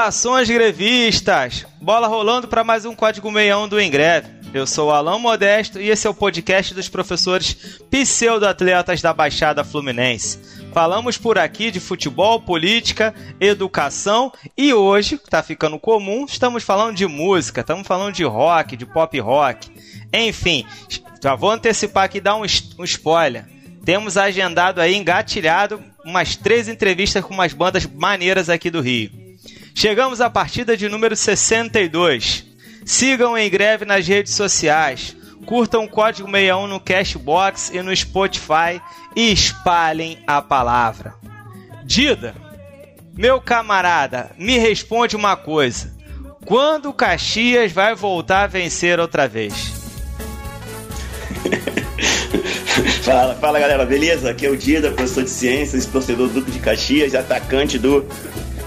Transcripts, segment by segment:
Saudações grevistas! Bola rolando para mais um Código Meião do Engreve. Eu sou o Alão Modesto e esse é o podcast dos professores pseudo-atletas da Baixada Fluminense. Falamos por aqui de futebol, política, educação e hoje, que tá ficando comum, estamos falando de música, estamos falando de rock, de pop rock. Enfim, já vou antecipar aqui e dar um, um spoiler. Temos agendado aí, engatilhado, umas três entrevistas com umas bandas maneiras aqui do Rio. Chegamos à partida de número 62. Sigam em greve nas redes sociais. Curtam o código 61 no Cashbox e no Spotify e espalhem a palavra. Dida, meu camarada, me responde uma coisa. Quando o Caxias vai voltar a vencer outra vez? fala, fala galera, beleza? Aqui é o Dida, professor de ciências, torcedor do Duque de Caxias, atacante do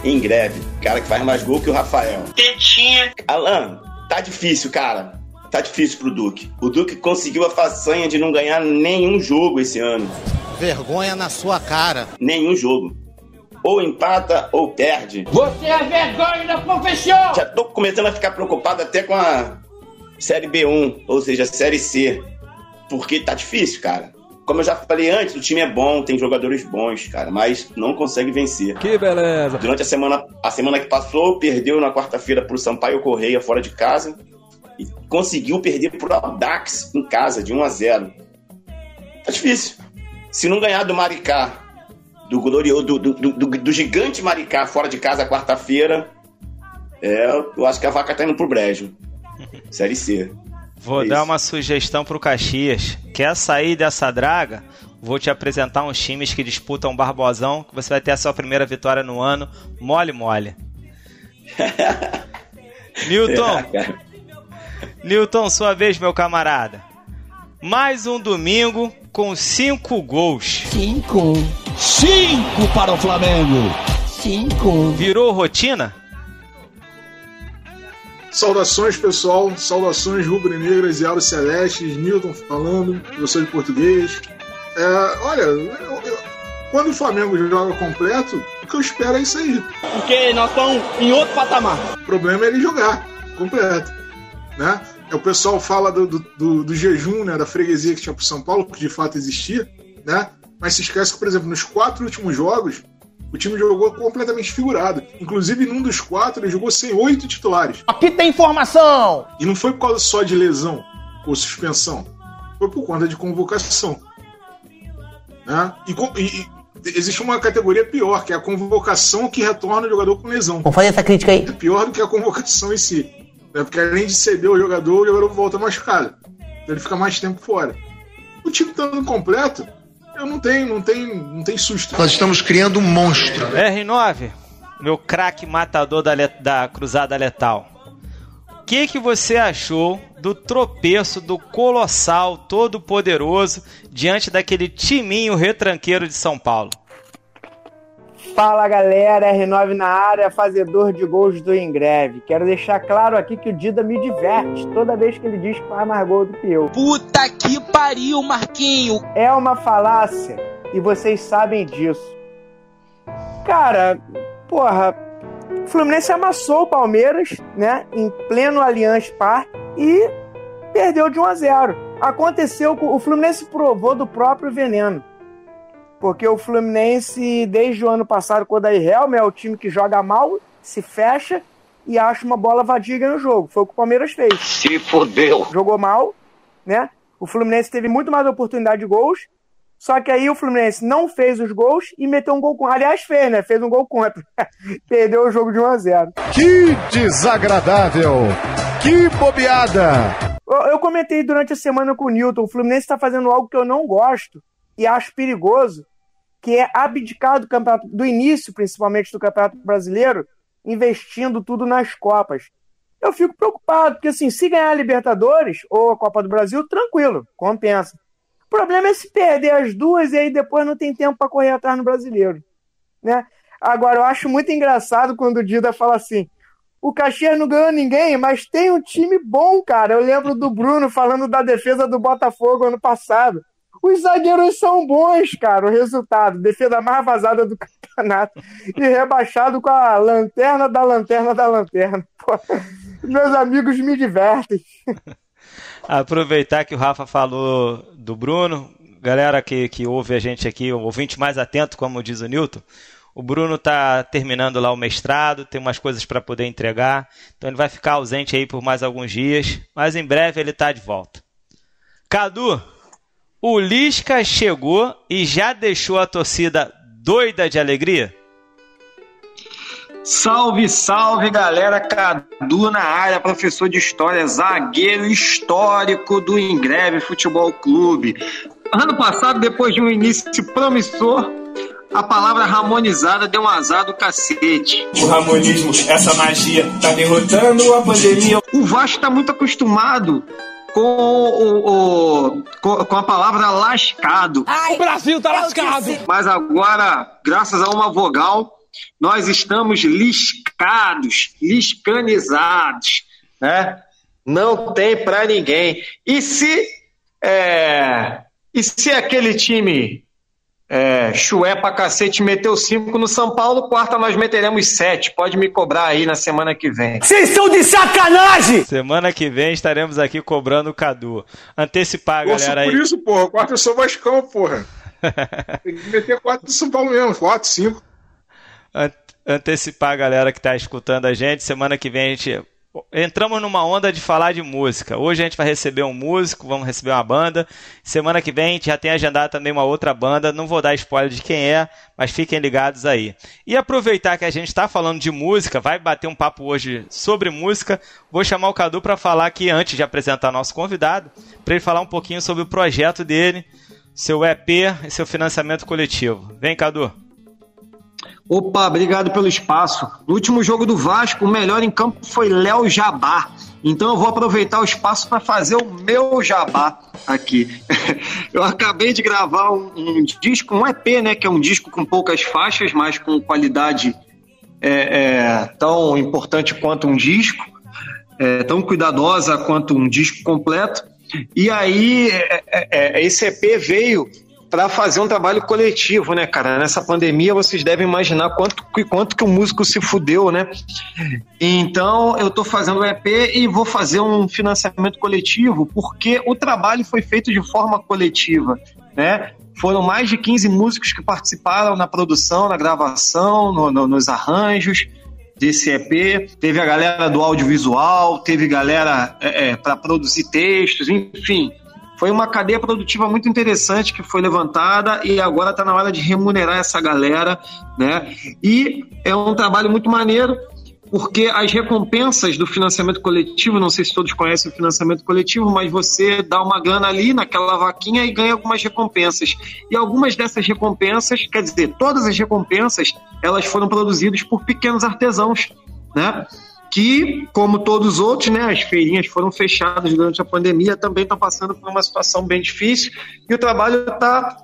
Em Greve. Cara que faz mais gol que o Rafael. Tetinha. Alan, tá difícil, cara. Tá difícil pro Duque. O Duque conseguiu a façanha de não ganhar nenhum jogo esse ano. Vergonha na sua cara. Nenhum jogo. Ou empata ou perde. Você é vergonha da profissão! Já tô começando a ficar preocupado até com a Série B1, ou seja, Série C. Porque tá difícil, cara. Como eu já falei antes, o time é bom, tem jogadores bons, cara, mas não consegue vencer. Que beleza! Durante a semana, a semana que passou, perdeu na quarta-feira pro Sampaio Correia fora de casa e conseguiu perder pro Audax em casa de 1 a 0. Tá difícil. Se não ganhar do Maricá, do glorioso, do, do, do, do gigante Maricá fora de casa quarta-feira, é, eu acho que a vaca tá indo pro brejo. Série C. Vou É dar isso. uma sugestão pro Caxias. Quer sair dessa draga? Vou te apresentar uns times que disputam Barbosão, que você vai ter a sua primeira vitória no ano. Mole, mole. Newton, É. Newton, sua vez, meu camarada. Mais um domingo com cinco gols. Cinco. Cinco para o Flamengo. Cinco. Virou rotina? Saudações, pessoal. Saudações rubro-negras e aro-celestes. Newton falando, professor de português. É, olha, eu- eu- quando o Flamengo joga completo, o que eu espero é isso aí. Porque nós estamos em outro patamar. O problema é ele jogar completo, né? É, O pessoal fala do, do, do- jejum, né, da freguesia que tinha pro São Paulo, que de fato existia, né? Mas se esquece que, por exemplo, nos quatro últimos jogos, o time jogou completamente figurado. Inclusive, num dos quatro, ele jogou sem oito titulares. Aqui tem informação. E não foi por causa só de lesão ou suspensão. Foi por conta de convocação. Né? E, e- e existe uma categoria pior, que é a convocação que retorna o jogador com lesão. Vamos fazer essa crítica aí. É pior do que a convocação em si. Né? Porque além de ceder o jogador, o jogador volta machucado. Então ele fica mais tempo fora. O time estando completo, eu não tenho, não tenho, não tem susto. Nós estamos criando um monstro. R9, meu craque matador da, da Cruzada Letal. O que, que você achou do tropeço do colossal, todo poderoso, diante daquele timinho retranqueiro de São Paulo? Fala galera, R9 na área, fazedor de gols do Engreve. Quero deixar claro aqui que o Dida me diverte toda vez que ele diz que faz mais gol do que eu. Puta que pariu, Marquinho. É uma falácia e vocês sabem disso. Cara, porra, o Fluminense amassou o Palmeiras, né, em pleno Allianz Parque e perdeu de 1 a 0. Aconteceu, o Fluminense provou do próprio veneno. Porque o Fluminense, desde o ano passado, quando a Helm é o time que joga mal, se fecha e acha uma bola vadia e ganha o jogo. Foi o que o Palmeiras fez. Se fodeu. Jogou mal, né? O Fluminense teve muito mais oportunidade de gols. Só que aí o Fluminense não fez os gols e meteu um gol contra. Aliás, fez, né? Fez um gol contra. Perdeu o jogo de 1 a 0 Que desagradável! Que bobeada! Eu, eu comentei durante a semana com o Newton, o Fluminense está fazendo algo que eu não gosto e acho perigoso, que é abdicar do campeonato, do início, principalmente do Campeonato Brasileiro, investindo tudo nas Copas. Eu fico preocupado, porque assim, se ganhar a Libertadores ou a Copa do Brasil, tranquilo, compensa. O problema é se perder as duas e aí depois não tem tempo para correr atrás no brasileiro. Né? Agora, eu acho muito engraçado quando o Dida fala assim: o Caxias não ganhou ninguém, mas tem um time bom, cara. Eu lembro do Bruno falando da defesa do Botafogo ano passado. Os zagueiros são bons, cara. O resultado, defesa mais vazada do campeonato e rebaixado com a lanterna da lanterna da lanterna. Pô, meus amigos me divertem. Aproveitar que o Rafa falou do Bruno, galera que, que ouve a gente aqui, o ouvinte mais atento, como diz o Newton, o Bruno está terminando lá o mestrado, tem umas coisas para poder entregar, então ele vai ficar ausente aí por mais alguns dias, mas em breve ele está de volta. Cadu, o Lisca chegou e já deixou a torcida doida de alegria? Salve, salve galera, Cadu na área, professor de história, zagueiro histórico do Ingreve Futebol Clube. Ano passado, depois de um início promissor, a palavra harmonizada deu um azar do cacete. O ramonismo, essa magia, tá derrotando a pandemia. O Vasco tá muito acostumado com, o, o- com, com a palavra lascado. O Brasil tá lascado. Mas agora, graças a uma vogal, nós estamos liscados, liscanizados, né? Não tem pra ninguém. E se é, e se aquele time é, chué pra cacete meteu cinco no São Paulo, quarta nós meteremos sete. Pode me cobrar aí na semana que vem. Vocês estão de sacanagem! Semana que vem estaremos aqui cobrando o Cadu. Antecipar, Torço galera por aí. isso, porra. Quarto eu sou Vascão, porra. Tem que meter quatro do São Paulo mesmo. Quatro, cinco. An- antecipar a galera que está escutando a gente. Semana que vem a gente. Entramos numa onda de falar de música. Hoje a gente vai receber um músico, vamos receber uma banda. Semana que vem a gente já tem agendado também uma outra banda. Não vou dar spoiler de quem é, mas fiquem ligados aí. E aproveitar que a gente está falando de música, vai bater um papo hoje sobre música. Vou chamar o Cadu para falar aqui, antes de apresentar nosso convidado, para ele falar um pouquinho sobre o projeto dele, seu EP e seu financiamento coletivo. Vem, Cadu. Opa, obrigado pelo espaço. No último jogo do Vasco, o melhor em campo foi Léo Jabá. Então eu vou aproveitar o espaço para fazer o meu jabá aqui. Eu acabei de gravar um, um disco, um EP, né? Que é um disco com poucas faixas, mas com qualidade é, é, tão importante quanto um disco, é, tão cuidadosa quanto um disco completo. E aí é, é, é, esse EP veio para fazer um trabalho coletivo, né, cara? Nessa pandemia vocês devem imaginar quanto, quanto que o músico se fudeu, né? Então eu tô fazendo o EP e vou fazer um financiamento coletivo porque o trabalho foi feito de forma coletiva, né? Foram mais de 15 músicos que participaram na produção, na gravação, no- no- nos arranjos desse EP. Teve a galera do audiovisual, teve galera para produzir textos, enfim. Foi uma cadeia produtiva muito interessante que foi levantada e agora está na hora de remunerar essa galera, né? E é um trabalho muito maneiro porque as recompensas do financiamento coletivo, não sei se todos conhecem o financiamento coletivo, mas você dá uma grana ali naquela vaquinha e ganha algumas recompensas. E algumas dessas recompensas, quer dizer, todas as recompensas, elas foram produzidas por pequenos artesãos, né? Que, como todos os outros, né, as feirinhas foram fechadas durante a pandemia, também estão passando por uma situação bem difícil e o trabalho está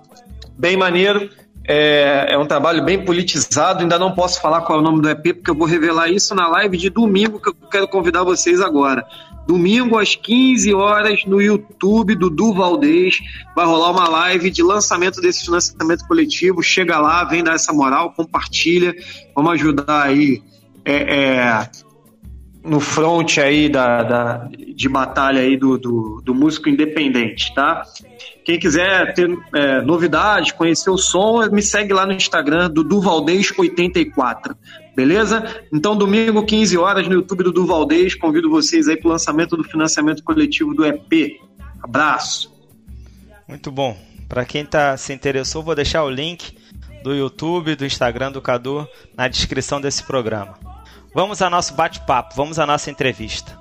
bem maneiro. É, é um trabalho bem politizado. Ainda não posso falar qual é o nome do EP, porque eu vou revelar isso na live de domingo, que eu quero convidar vocês agora. Domingo, às 15 horas, no YouTube do Du Valdez, vai rolar uma live de lançamento desse financiamento coletivo. Chega lá, vem dar essa moral, compartilha. Vamos ajudar aí é, é, no front aí da, da- de batalha aí do, do, do músico independente, tá? Quem quiser ter é, novidades, conhecer o som, me segue lá no Instagram do Duvaldez84, beleza? Então, domingo, 15 horas, no YouTube do Duvaldez, convido vocês aí para o lançamento do financiamento coletivo do EP. Abraço! Muito bom. Para quem tá, se interessou, vou deixar o link do YouTube, do Instagram do Cadu na descrição desse programa. Vamos ao nosso bate-papo, vamos à nossa entrevista.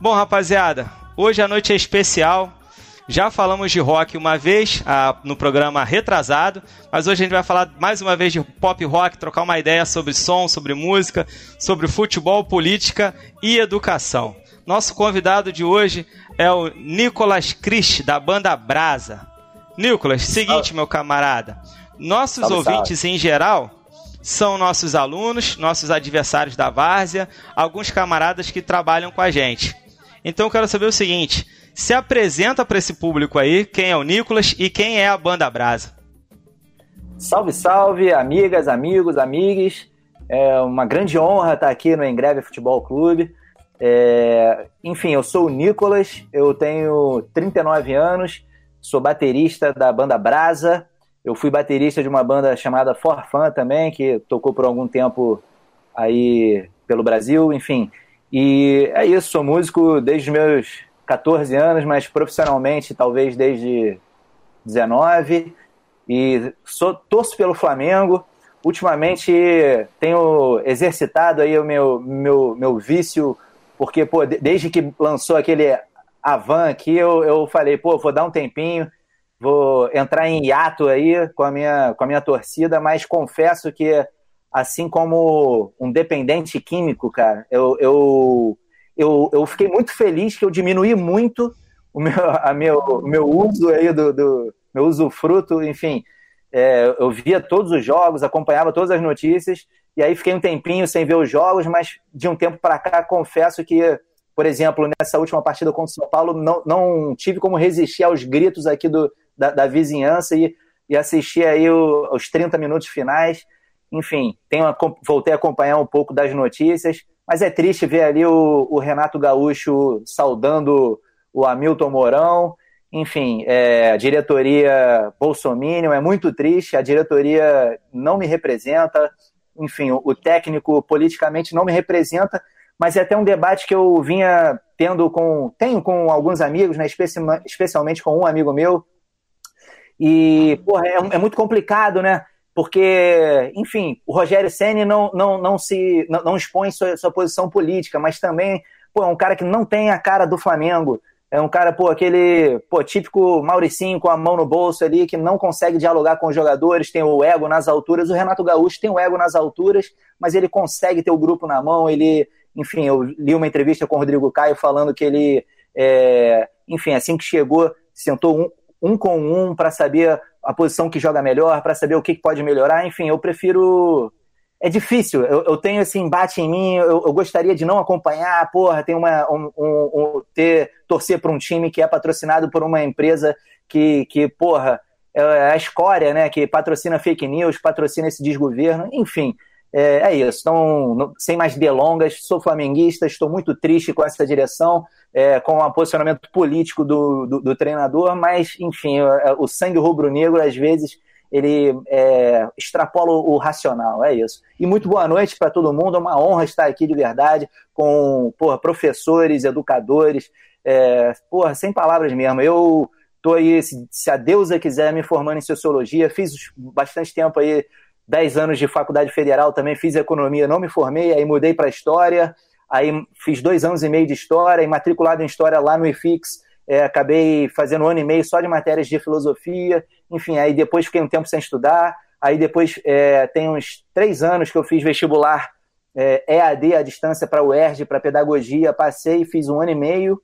Bom, rapaziada, hoje a noite é especial. Já falamos de rock uma vez ah, no programa retrasado, mas hoje a gente vai falar mais uma vez de pop rock, trocar uma ideia sobre som, sobre música, sobre futebol, política e educação. Nosso convidado de hoje é o Nicolas Christ, da banda Brasa. Nicolas, seguinte, meu camarada. Nossos Salve, ouvintes salve. em geral são nossos alunos, nossos adversários da várzea, alguns camaradas que trabalham com a gente. Então eu quero saber o seguinte: se apresenta para esse público aí quem é o Nicolas e quem é a banda Brasa. Salve, salve, amigas, amigos, amigues. É uma grande honra estar aqui no Engreve Futebol Clube. É, enfim, eu sou o Nicolas, eu tenho 39 anos, sou baterista da banda Brasa. Eu fui baterista de uma banda chamada Forfan também, que tocou por algum tempo aí pelo Brasil, enfim. E é isso, sou músico desde os meus 14 anos, mas profissionalmente talvez desde 19 e sou, torço pelo Flamengo. Ultimamente tenho exercitado aí o meu, meu, meu vício, porque pô, de- desde que lançou aquele Avan aqui, eu, eu falei, pô, vou dar um tempinho, vou entrar em hiato aí com a minha, com a minha torcida, mas confesso que, assim como um dependente químico, cara, eu, eu, eu, eu fiquei muito feliz que eu diminuí muito o meu, a meu, meu uso aí do, do meu usufruto, enfim, é, eu via todos os jogos, acompanhava todas as notícias, e aí fiquei um tempinho sem ver os jogos, mas de um tempo para cá confesso que, por exemplo, nessa última partida contra o São Paulo, não, não tive como resistir aos gritos aqui do, da, da vizinhança e, e assistir aí o- os 30 minutos finais. Enfim, tenho, voltei a acompanhar um pouco das notícias, mas é triste ver ali o, o Renato Gaúcho saudando o Hamilton Mourão. Enfim, é, a diretoria Bolsonaro é muito triste, a diretoria não me representa, enfim, o, o técnico politicamente não me representa, mas é até um debate que eu vinha tendo com, tenho com alguns amigos, né, especi- especialmente com um amigo meu, e, porra, é, é muito complicado, né? Porque, enfim, o Rogério Ceni não, não, não se não, não expõe sua, sua posição política, mas também, pô, é um cara que não tem a cara do Flamengo. É um cara, pô, aquele, pô, típico Mauricinho com a mão no bolso ali, que não consegue dialogar com os jogadores, tem o ego nas alturas. O Renato Gaúcho tem o ego nas alturas, mas ele consegue ter o grupo na mão. Ele, enfim, eu li uma entrevista com o Rodrigo Caio falando que ele, é, enfim, assim que chegou, sentou um, um com um para saber a posição que joga melhor, para saber o que pode melhorar. Enfim, eu prefiro. É difícil, eu, eu tenho esse embate em mim, eu, eu gostaria de não acompanhar, porra, tem uma, um, um- um- ter, torcer para um time que é patrocinado por uma empresa que, que porra, é a escória, né, que patrocina fake news, patrocina esse desgoverno, enfim, é, é isso. Então, sem mais delongas, sou flamenguista, estou muito triste com essa direção, é, com o posicionamento político do, do, do treinador, mas, enfim, é, o sangue rubro-negro, às vezes, ele é, extrapola o racional, é isso. E muito boa noite para todo mundo, é uma honra estar aqui de verdade, com porra, professores, educadores, é, porra, sem palavras mesmo. Eu tô aí, se a deusa quiser, me formando em sociologia, fiz bastante tempo aí, 10 anos de faculdade federal, também fiz economia, não me formei, aí mudei para história, aí fiz dois anos e meio de história, e matriculado em história lá no IFIX, é, acabei fazendo um ano e meio só de matérias de filosofia, enfim, aí depois fiquei um tempo sem estudar, aí depois é, tem uns três anos que eu fiz vestibular é, EAD à distância para o UERJ, para pedagogia, passei, fiz um ano e meio,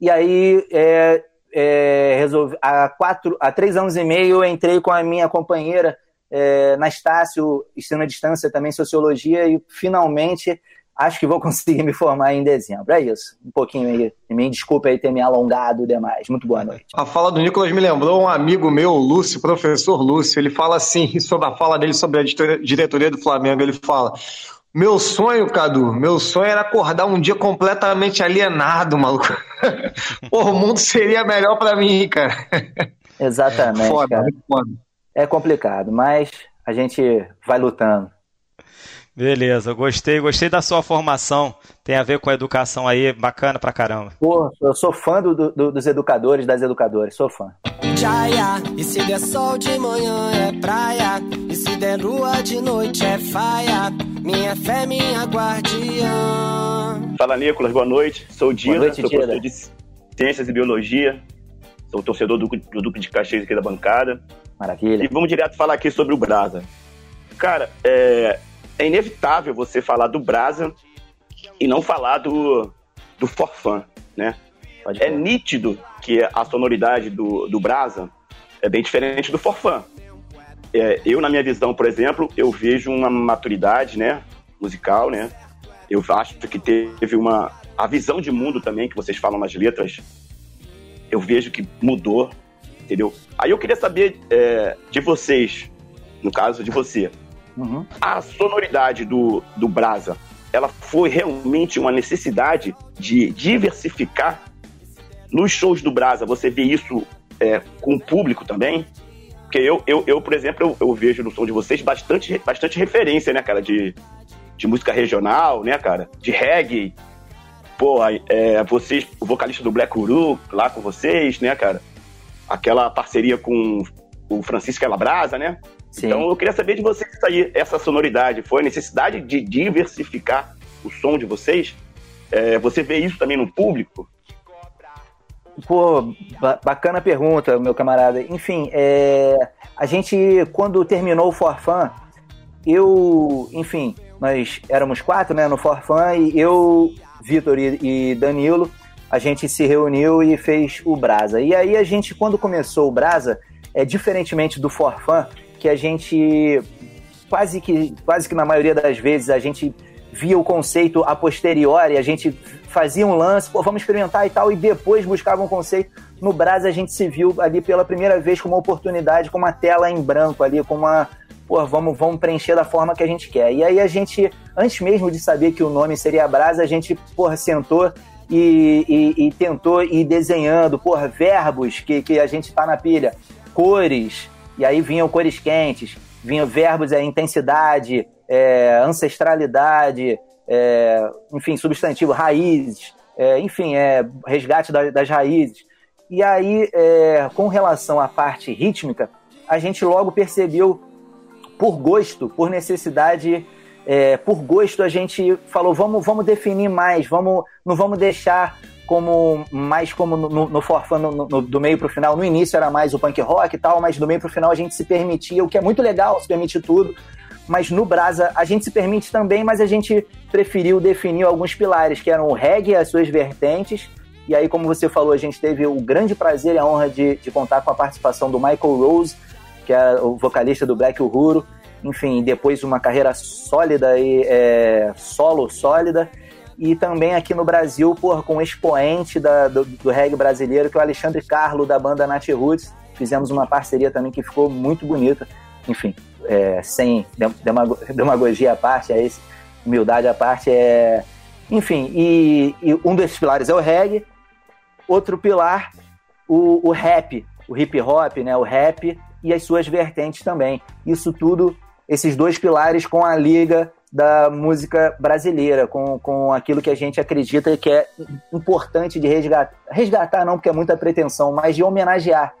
e aí é, é, resolvi, há, quatro, há três anos e meio eu entrei com a minha companheira é, na Estácio, ensino à distância também sociologia, e finalmente acho que vou conseguir me formar em dezembro. É isso. Um pouquinho aí. Me desculpe aí ter me alongado demais. Muito boa noite. A fala do Nicolas me lembrou um amigo meu, Lúcio, professor Lúcio. Ele fala assim, sobre a fala dele sobre a diretoria- do Flamengo. Ele fala: Meu sonho, Cadu, meu sonho era acordar um dia completamente alienado, maluco. Pô, o mundo seria melhor pra mim, cara. Exatamente, Foda, cara. foda. É complicado, mas a gente vai lutando. Beleza, gostei, gostei da sua formação. Tem a ver com a educação aí, bacana pra caramba. Pô, eu sou fã do- do- dos educadores, das educadoras, sou fã. Jaya, e se der sol de manhã é praia, e se der lua de noite é faia, minha fé, minha guardiã. Fala, Nicolas, boa noite. Sou o Dida, Boa noite, sou Dida. professor de Ciências e Biologia. Sou torcedor do, do Duque de Caxias aqui da bancada. Maravilha. E vamos direto falar aqui sobre o Brasa. Cara, é, é inevitável você falar do Brasa e não falar do, do Forfã, né? é nítido que a sonoridade do, do Brasa é bem diferente do Forfã. É, eu, na minha visão, por exemplo, eu vejo uma maturidade, né, musical, né? Eu acho que teve uma a visão de mundo também que vocês falam nas letras. Eu vejo que mudou, entendeu? Aí eu queria saber é, de vocês, no caso de você, Uhum. a sonoridade do, do Brasa, ela foi realmente uma necessidade de diversificar nos shows do Brasa. Você vê isso é, com o público também? Porque eu, eu, eu por exemplo, eu, eu vejo no som de vocês bastante, bastante referência, né, cara, de, de música regional, né, cara, de reggae. Pô, é, vocês, o vocalista do Black Uru lá com vocês, né, cara? Aquela parceria com o Francisco Calabrasa, né? Sim. Então eu queria saber de vocês aí, essa sonoridade. Foi a necessidade de diversificar o som de vocês? É, você vê isso também no público? Pô, ba- bacana pergunta, meu camarada. Enfim, é, a gente, quando terminou o Forfã, eu, enfim, nós éramos quatro, né, no Forfã, e eu, Vitor e, e Danilo, a gente se reuniu e fez o Brasa. E aí a gente, quando começou o Brasa, é diferentemente do Forfã, que a gente quase que, quase que na maioria das vezes a gente via o conceito a posteriori, a gente fazia um lance, pô, vamos experimentar e tal, e depois buscava um conceito. No Brasa a gente se viu ali pela primeira vez com uma oportunidade, com uma tela em branco ali, com uma. Pô, vamos, vamos preencher da forma que a gente quer. E aí a gente, antes mesmo de saber que o nome seria Brasa, a gente, porra, sentou e, e- e tentou ir desenhando, porra, verbos que, que a gente tá na pilha, cores, e aí vinham cores quentes, vinham verbos, é, intensidade, é, ancestralidade, é, enfim, substantivo, raízes, é, enfim, é, resgate da- das raízes. E aí, é, com relação à parte rítmica, a gente logo percebeu, por gosto, por necessidade, é, por gosto, a gente falou, vamos, vamos definir mais, vamos, não vamos deixar como mais como no, no, forfã, do meio pro final. No início era mais o punk rock e tal, mas do meio pro final a gente se permitia, o que é muito legal, se permite tudo. Mas no Brasa a gente se permite também, mas a gente preferiu definir alguns pilares, que eram o reggae, as suas vertentes. E aí, como você falou, a gente teve o grande prazer e a honra de, de contar com a participação do Michael Rose, que é o vocalista do Black Uhuru. Enfim, depois uma carreira sólida e é, solo sólida. E também aqui no Brasil, porra, com o expoente da- do, do reggae brasileiro, que é o Alexandre Carlo, da banda Nat Roots. Fizemos uma parceria também que ficou muito bonita. Enfim, é, sem dem- demago- demagogia à parte, é esse, humildade à parte. É... Enfim, e, e um desses pilares é o reggae. Outro pilar, o, o rap, o hip hop, né, o rap e as suas vertentes também. Isso tudo, esses dois pilares com a liga da música brasileira, com, com aquilo que a gente acredita que é importante de resgatar, resgatar não porque é muita pretensão, mas de homenagear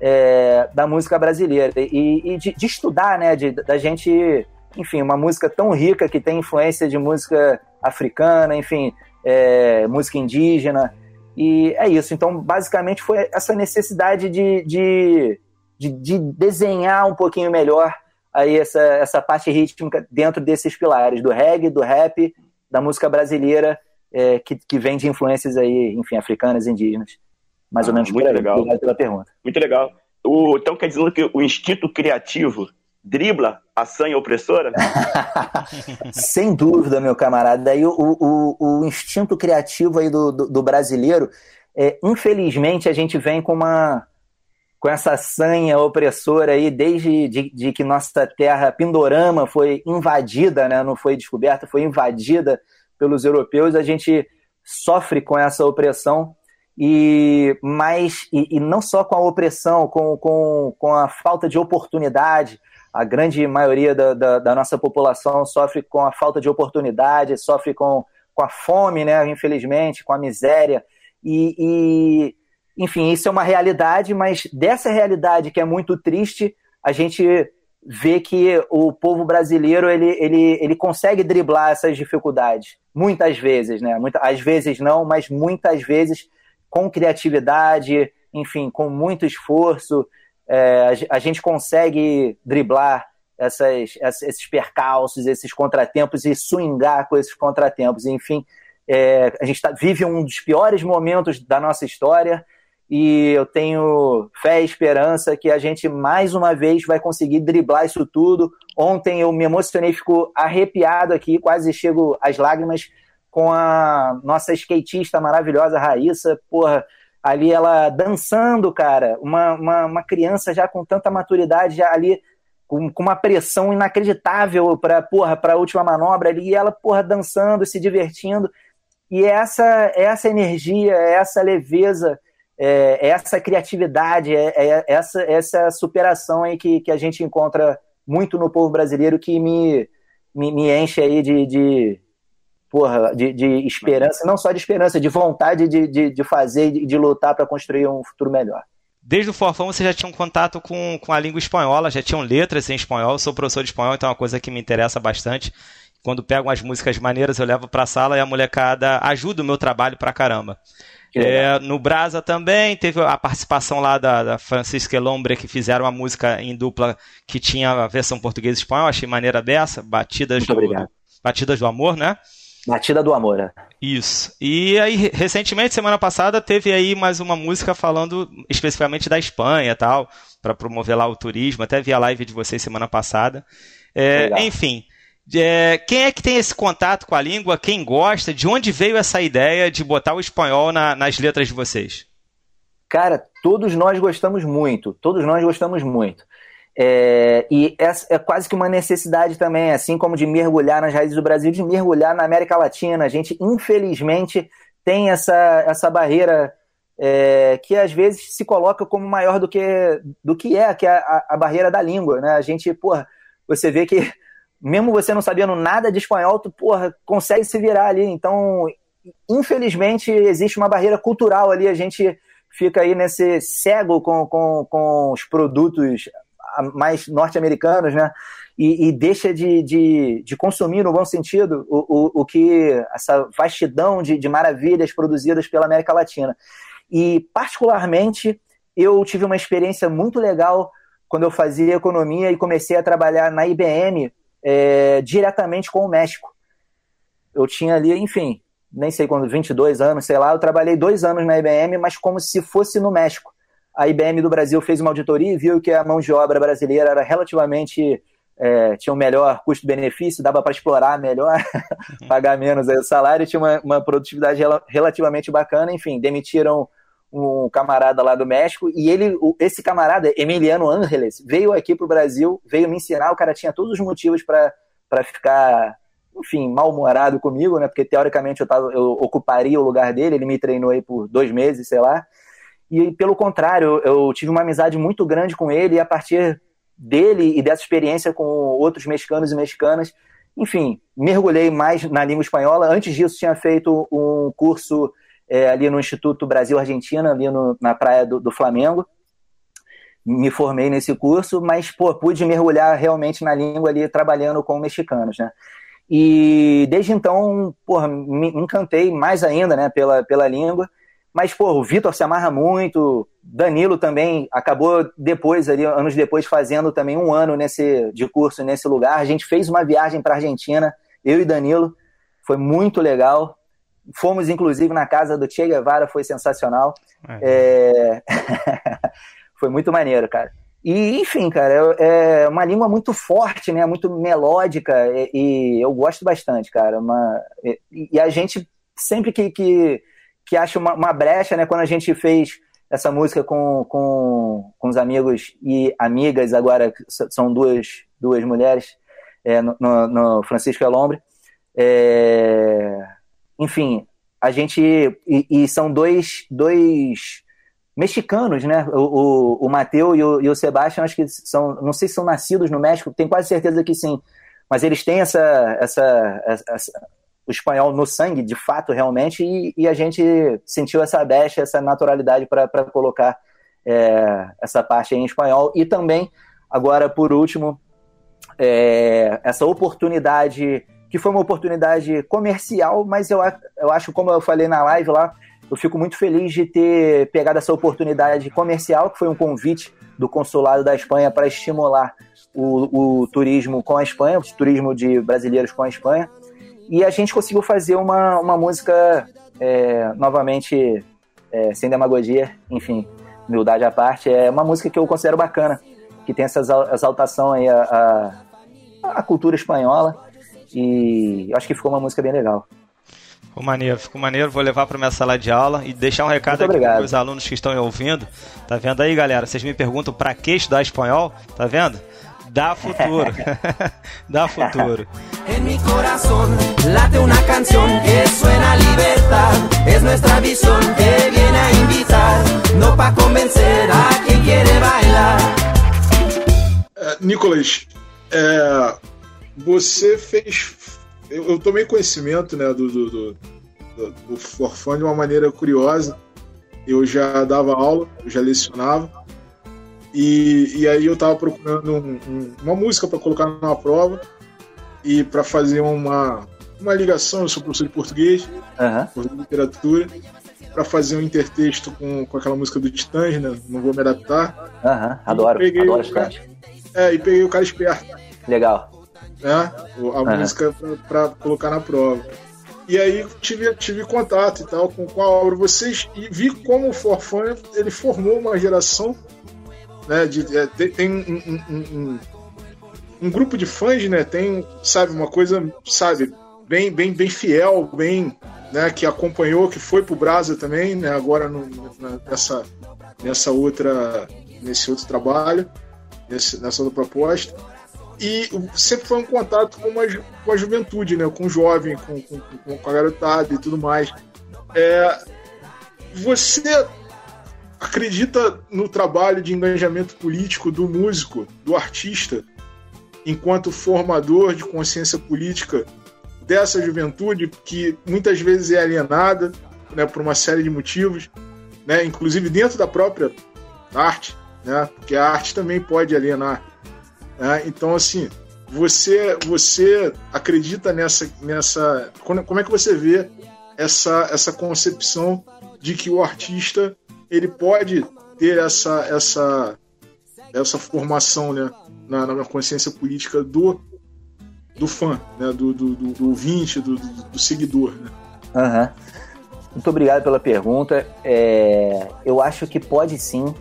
é, da música brasileira e, e de, de estudar, né, de, da gente, enfim, uma música tão rica que tem influência de música africana, enfim, é, música indígena, e é isso. Então, basicamente, foi essa necessidade de, de, de, de desenhar um pouquinho melhor aí essa, essa parte rítmica dentro desses pilares, do reggae, do rap, da música brasileira, é, que, que vem de influências aí, enfim, africanas, indígenas. Mais ou Ah, menos muito aí. legal. Obrigado pela pergunta. Muito legal. O, então quer dizer que o instinto criativo dribla a sanha opressora? Sem dúvida, meu camarada. Daí o, o, o instinto criativo aí do, do, do brasileiro, é, infelizmente, a gente vem com uma com essa sanha opressora aí desde de, de que nossa terra Pindorama foi invadida, né? não foi descoberta, foi invadida pelos europeus, a gente sofre com essa opressão e mas e, e não só com a opressão, com, com, com a falta de oportunidade. A grande maioria da, da, da nossa população sofre com a falta de oportunidade, sofre com, com a fome, né? Infelizmente, com a miséria. E, e, enfim, isso é uma realidade, mas dessa realidade que é muito triste, a gente vê que o povo brasileiro ele, ele, ele consegue driblar essas dificuldades, muitas vezes, né? Muita, às vezes não, mas muitas vezes com criatividade, enfim, com muito esforço, é, a, a gente consegue driblar essas, esses percalços, esses contratempos e swingar com esses contratempos. Enfim, é, a gente tá, vive um dos piores momentos da nossa história e eu tenho fé e esperança que a gente mais uma vez vai conseguir driblar isso tudo. Ontem eu me emocionei, fico arrepiado aqui, quase chego às lágrimas com a nossa skatista maravilhosa Raíssa, porra, ali ela dançando, cara, uma, uma, uma criança já com tanta maturidade, já ali com, com uma pressão inacreditável para porra, para a última manobra ali, e ela, porra, dançando, se divertindo. E essa, essa energia, essa leveza, é, essa criatividade, é, é, essa, essa superação aí que, que a gente encontra muito no povo brasileiro que me, me, me enche aí de, de, porra, de, de esperança, não só de esperança, de vontade de, de, de fazer e de, lutar para construir um futuro melhor. Desde o Forfão você já tinha um contato com, com a língua espanhola, já tinham letras em espanhol, sou professor de espanhol, então é uma coisa que me interessa bastante. Quando pego umas músicas maneiras, eu levo para a sala e a molecada ajuda o meu trabalho pra caramba. É, no Brasa também teve a participação lá da, da Francisca Elombre, que fizeram uma música em dupla que tinha a versão português e espanhol, achei maneira dessa, Batidas, Muito do, Batidas do Amor, né? Batida do Amor. é. Isso. E aí, recentemente, semana passada, teve aí mais uma música falando especificamente da Espanha e tal, para promover lá o turismo. Até vi a live de vocês semana passada. É, enfim, é, quem é que tem esse contato com a língua? Quem gosta? De onde veio essa ideia de botar o espanhol na- nas letras de vocês? Cara, todos nós gostamos muito, todos nós gostamos muito. É, e essa é quase que uma necessidade também, assim como de mergulhar nas raízes do Brasil, de mergulhar na América Latina. A gente, infelizmente, tem essa, essa barreira é, que às vezes se coloca como maior do que, do que é, que é a, a barreira da língua. Né? A gente, porra, você vê que mesmo você não sabendo nada de espanhol, tu, porra, consegue se virar ali. Então, infelizmente, existe uma barreira cultural ali. A gente fica aí nesse cego com, com, com os produtos mais norte-americanos, né? E, e deixa de, de, de consumir, no bom sentido, o, o, o que essa vastidão de, de maravilhas produzidas pela América Latina. E, particularmente, eu tive uma experiência muito legal quando eu fazia economia e comecei a trabalhar na IBM é, diretamente com o México. Eu tinha ali, enfim, nem sei quando, 22 anos, sei lá, eu trabalhei dois anos na IBM, mas como se fosse no México. A IBM do Brasil fez uma auditoria e viu que a mão de obra brasileira era relativamente. é, tinha um melhor custo-benefício, dava para explorar melhor, pagar menos aí o salário, tinha uma, uma produtividade rela- relativamente bacana. Enfim, demitiram um camarada lá do México e ele, esse camarada, Emiliano Ángeles, veio aqui para o Brasil, veio me ensinar. O cara tinha todos os motivos para ficar enfim, mal-humorado comigo, né? Porque teoricamente eu, tava, eu ocuparia o lugar dele, ele me treinou aí por dois meses, sei lá. E pelo contrário, eu tive uma amizade muito grande com ele, e a partir dele e dessa experiência com outros mexicanos e mexicanas, enfim, mergulhei mais na língua espanhola. Antes disso, tinha feito um curso é, ali no Instituto Brasil-Argentina, ali no, na praia do, do Flamengo. Me formei nesse curso, mas, pô, pude mergulhar realmente na língua ali, trabalhando com mexicanos, né? E desde então, porra, me encantei mais ainda, né, pela, pela língua. Mas, pô, o Vitor se amarra muito, Danilo também acabou depois, ali, anos depois, fazendo também um ano nesse, de curso nesse lugar. A gente fez uma viagem para Argentina, eu e Danilo, foi muito legal. Fomos, inclusive, na casa do Che Guevara, foi sensacional. É... foi muito maneiro, cara. E, enfim, cara, é é uma língua muito forte, né? Muito melódica, e, e eu gosto bastante, cara. Uma, e, e a gente, sempre que, que, que acha uma, uma brecha, né? Quando a gente fez essa música com, com, com os amigos e amigas, agora são duas, duas mulheres, é, no, no, no Francisco Elombre. É, enfim, a gente. E, e são dois, dois mexicanos, né? O, o, o Mateu e o, e o Sebastião, acho que são, não sei se são nascidos no México, tenho quase certeza que sim, mas eles têm essa, essa, essa- o espanhol no sangue, de fato, realmente, e, e a gente sentiu essa brecha, essa naturalidade para colocar é, essa parte em espanhol. E também, agora por último, é, essa oportunidade, que foi uma oportunidade comercial, mas eu, eu acho, como eu falei na live lá, eu fico muito feliz de ter pegado essa oportunidade comercial, que foi um convite do Consulado da Espanha para estimular o, o, turismo com a Espanha, o turismo de brasileiros com a Espanha. E a gente conseguiu fazer uma, uma música, é, novamente, é, sem demagogia, enfim, humildade à parte, é uma música que eu considero bacana, que tem essa exaltação aí a, a, a cultura espanhola. E eu acho que ficou uma música bem legal. Ficou maneiro, ficou maneiro. Vou levar para minha sala de aula e deixar um recado aqui para os alunos que estão ouvindo. Tá vendo aí, galera? Vocês me perguntam para que estudar espanhol? Tá vendo? Dá futuro. Dá futuro. En mi corazón late una canción que suena a libertad. Es nuestra visión que viene a invitar, no para convencer a quiere bailar. É, Nicolas, é, você fez. Eu, eu tomei conhecimento né, do, do, do, do, Forfã de uma maneira curiosa. Eu já dava aula, eu já lecionava. E, e aí eu estava procurando um- um- uma música para colocar numa prova e para fazer uma, uma ligação. Eu sou professor de português, Aham. professor de literatura, para fazer um intertexto com, com aquela música do Titãs, né? Não vou me adaptar. Aham, adoro, E peguei adoro o cara-. É, e peguei o cara esperto Legal. Né? A Aham. música para colocar na prova. E aí tive, tive contato e tal com, com a obra vocês e vi como o Forfã ele formou uma geração, né? De, é, tem tem um, um- um- um- grupo de fãs, né? Tem, sabe, uma coisa, sabe, bem, bem, bem fiel, bem, né? Que acompanhou, que foi pro Brasa também, né? Agora no, nessa, nessa outra, nesse outro trabalho, nessa outra proposta e sempre foi um contato com, uma, com a juventude, né? com o jovem, com, com- com a garotada e tudo mais. É, você acredita no trabalho de engajamento político do músico, do artista, enquanto formador de consciência política dessa juventude que muitas vezes é alienada né, por uma série de motivos, né, inclusive dentro da própria arte, né, porque a arte também pode alienar. Né? então, assim, você você acredita nessa nessa como é que você vê essa essa concepção de que o artista ele pode ter essa essa essa formação né na, na consciência política do do fã né do, do, do, ouvinte do, do, do seguidor né? Aham. Muito obrigado pela pergunta. É, eu acho que pode sim.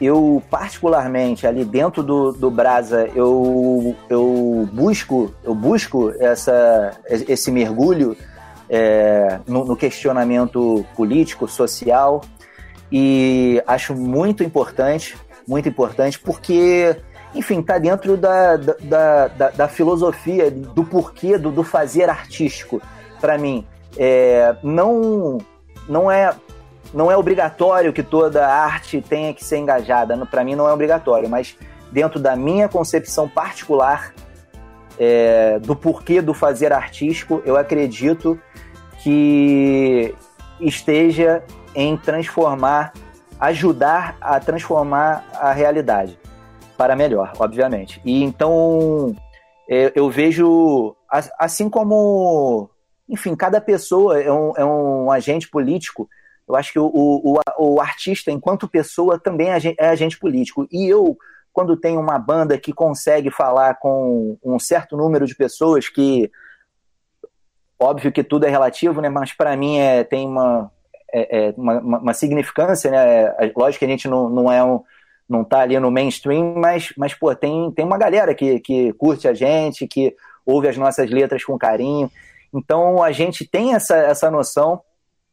Eu, particularmente, ali dentro do, do Brasa, eu, eu busco, eu busco essa, esse mergulho é, no, no questionamento político, social, e acho muito importante, muito importante, porque, enfim, está dentro da, da, da, da filosofia, do porquê do, do fazer artístico, para mim. É, não, não é não é obrigatório que toda arte tenha que ser engajada. Para mim não é obrigatório, mas dentro da minha concepção particular é, do porquê do fazer artístico, eu acredito que esteja em transformar, ajudar a transformar a realidade para melhor, obviamente. E então é, eu vejo assim como enfim, cada pessoa é um, é um agente político. Eu acho que o, o, o, artista, enquanto pessoa, também é agente político. E eu, quando tenho uma banda que consegue falar com um certo número de pessoas, que óbvio que tudo é relativo, né? Mas para mim é, tem uma, é, é uma, uma, significância, né? Lógico que a gente não, não é um, não tá ali no mainstream, mas, mas pô, tem, tem uma galera que, que curte a gente, que ouve as nossas letras com carinho. Então a gente tem essa, essa noção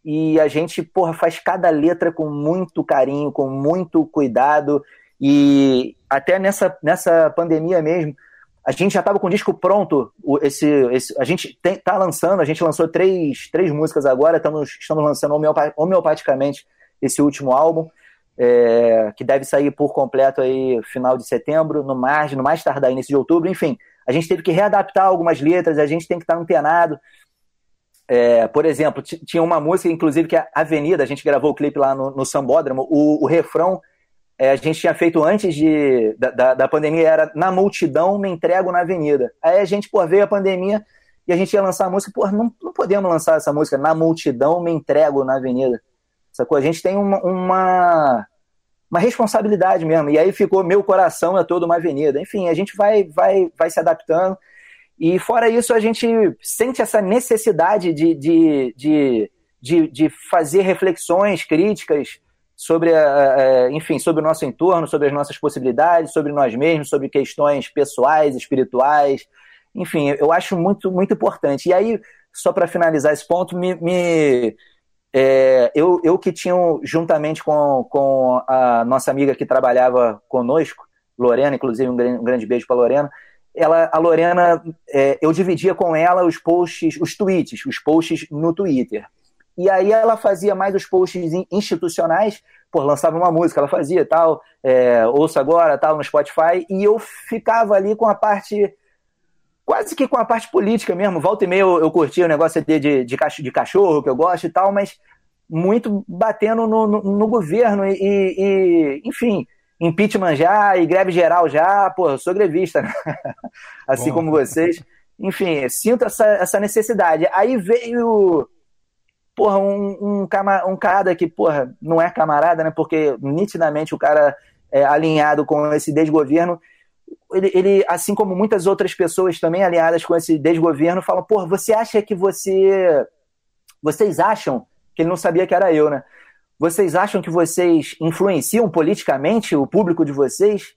e a gente porra, faz cada letra com muito carinho, com muito cuidado. E até nessa, nessa pandemia mesmo, a gente já estava com o disco pronto. Esse, esse, a gente tem, tá lançando, a gente lançou três, três músicas agora, estamos, estamos lançando homeopaticamente esse último álbum. É, que deve sair por completo aí final de setembro, no mais, no mais tardar início de outubro, enfim a gente teve que readaptar algumas letras, a gente tem que estar antenado. É, por exemplo, tinha uma música, inclusive, que é Avenida, a gente gravou o clipe lá no, no Sambódromo, o, o refrão é, a gente tinha feito antes de, da, da, da, pandemia, era Na multidão, me entrego na avenida. Aí a gente, pô, veio a pandemia e a gente ia lançar a música, pô, não, não podemos lançar essa música, Na multidão, me entrego na avenida. sacou? A gente tem uma, uma, uma responsabilidade mesmo. E aí ficou meu coração é todo uma avenida. Enfim, a gente vai, vai, vai se adaptando. E fora isso, a gente sente essa necessidade de, de, de, de, de fazer reflexões críticas sobre, a, a, enfim, sobre o nosso entorno, sobre as nossas possibilidades, sobre nós mesmos, sobre questões pessoais, espirituais. Enfim, eu acho muito, muito importante. E aí, só para finalizar esse ponto, me, me é, eu, eu que tinha, juntamente com, com a nossa amiga que trabalhava conosco, Lorena, inclusive um grande, um grande beijo para Lorena, ela, a Lorena, é, eu dividia com ela os posts, os tweets, os posts no Twitter. E aí ela fazia mais os posts institucionais, por lançava uma música, ela fazia tal, é, ouça agora, tal, no Spotify, e eu ficava ali com a parte, quase que com a parte política mesmo. Volta e meia eu, eu curtia o negócio de, de, de, cachorro, que eu gosto e tal, mas muito batendo no, no, no governo e, e, enfim, impeachment já e greve geral já, pô, eu sou grevista, né? assim Bom. como vocês. Enfim, sinto essa, essa necessidade. Aí veio, porra, um, um, cama, um cara que, porra, não é camarada, né? Porque nitidamente o cara é alinhado com esse desgoverno. Ele, ele, assim como muitas outras pessoas também alinhadas com esse desgoverno, falam, porra, você acha que você. Vocês acham que ele não sabia que era eu, né? Vocês acham que vocês influenciam politicamente o público de vocês?